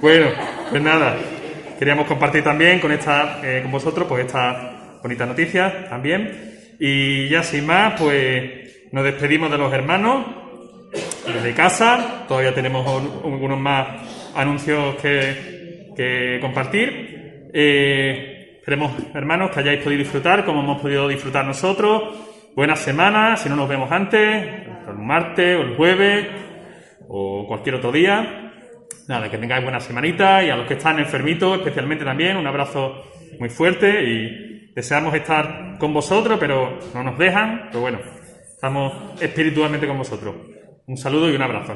Bueno, pues nada, queríamos compartir también con esta, eh, con vosotros, pues estas bonitas noticias también. Y ya sin más, pues nos despedimos de los hermanos de casa. Todavía tenemos un- algunos más anuncios que, que compartir. Eh, esperemos, hermanos, que hayáis podido disfrutar como hemos podido disfrutar nosotros. Buenas semanas, si no nos vemos antes, el martes o el jueves o cualquier otro día. Nada, que tengáis buena semanita y a los que están enfermitos, especialmente también, un abrazo muy fuerte y deseamos estar con vosotros, pero no nos dejan, pero bueno, estamos espiritualmente con vosotros. Un saludo y un abrazo.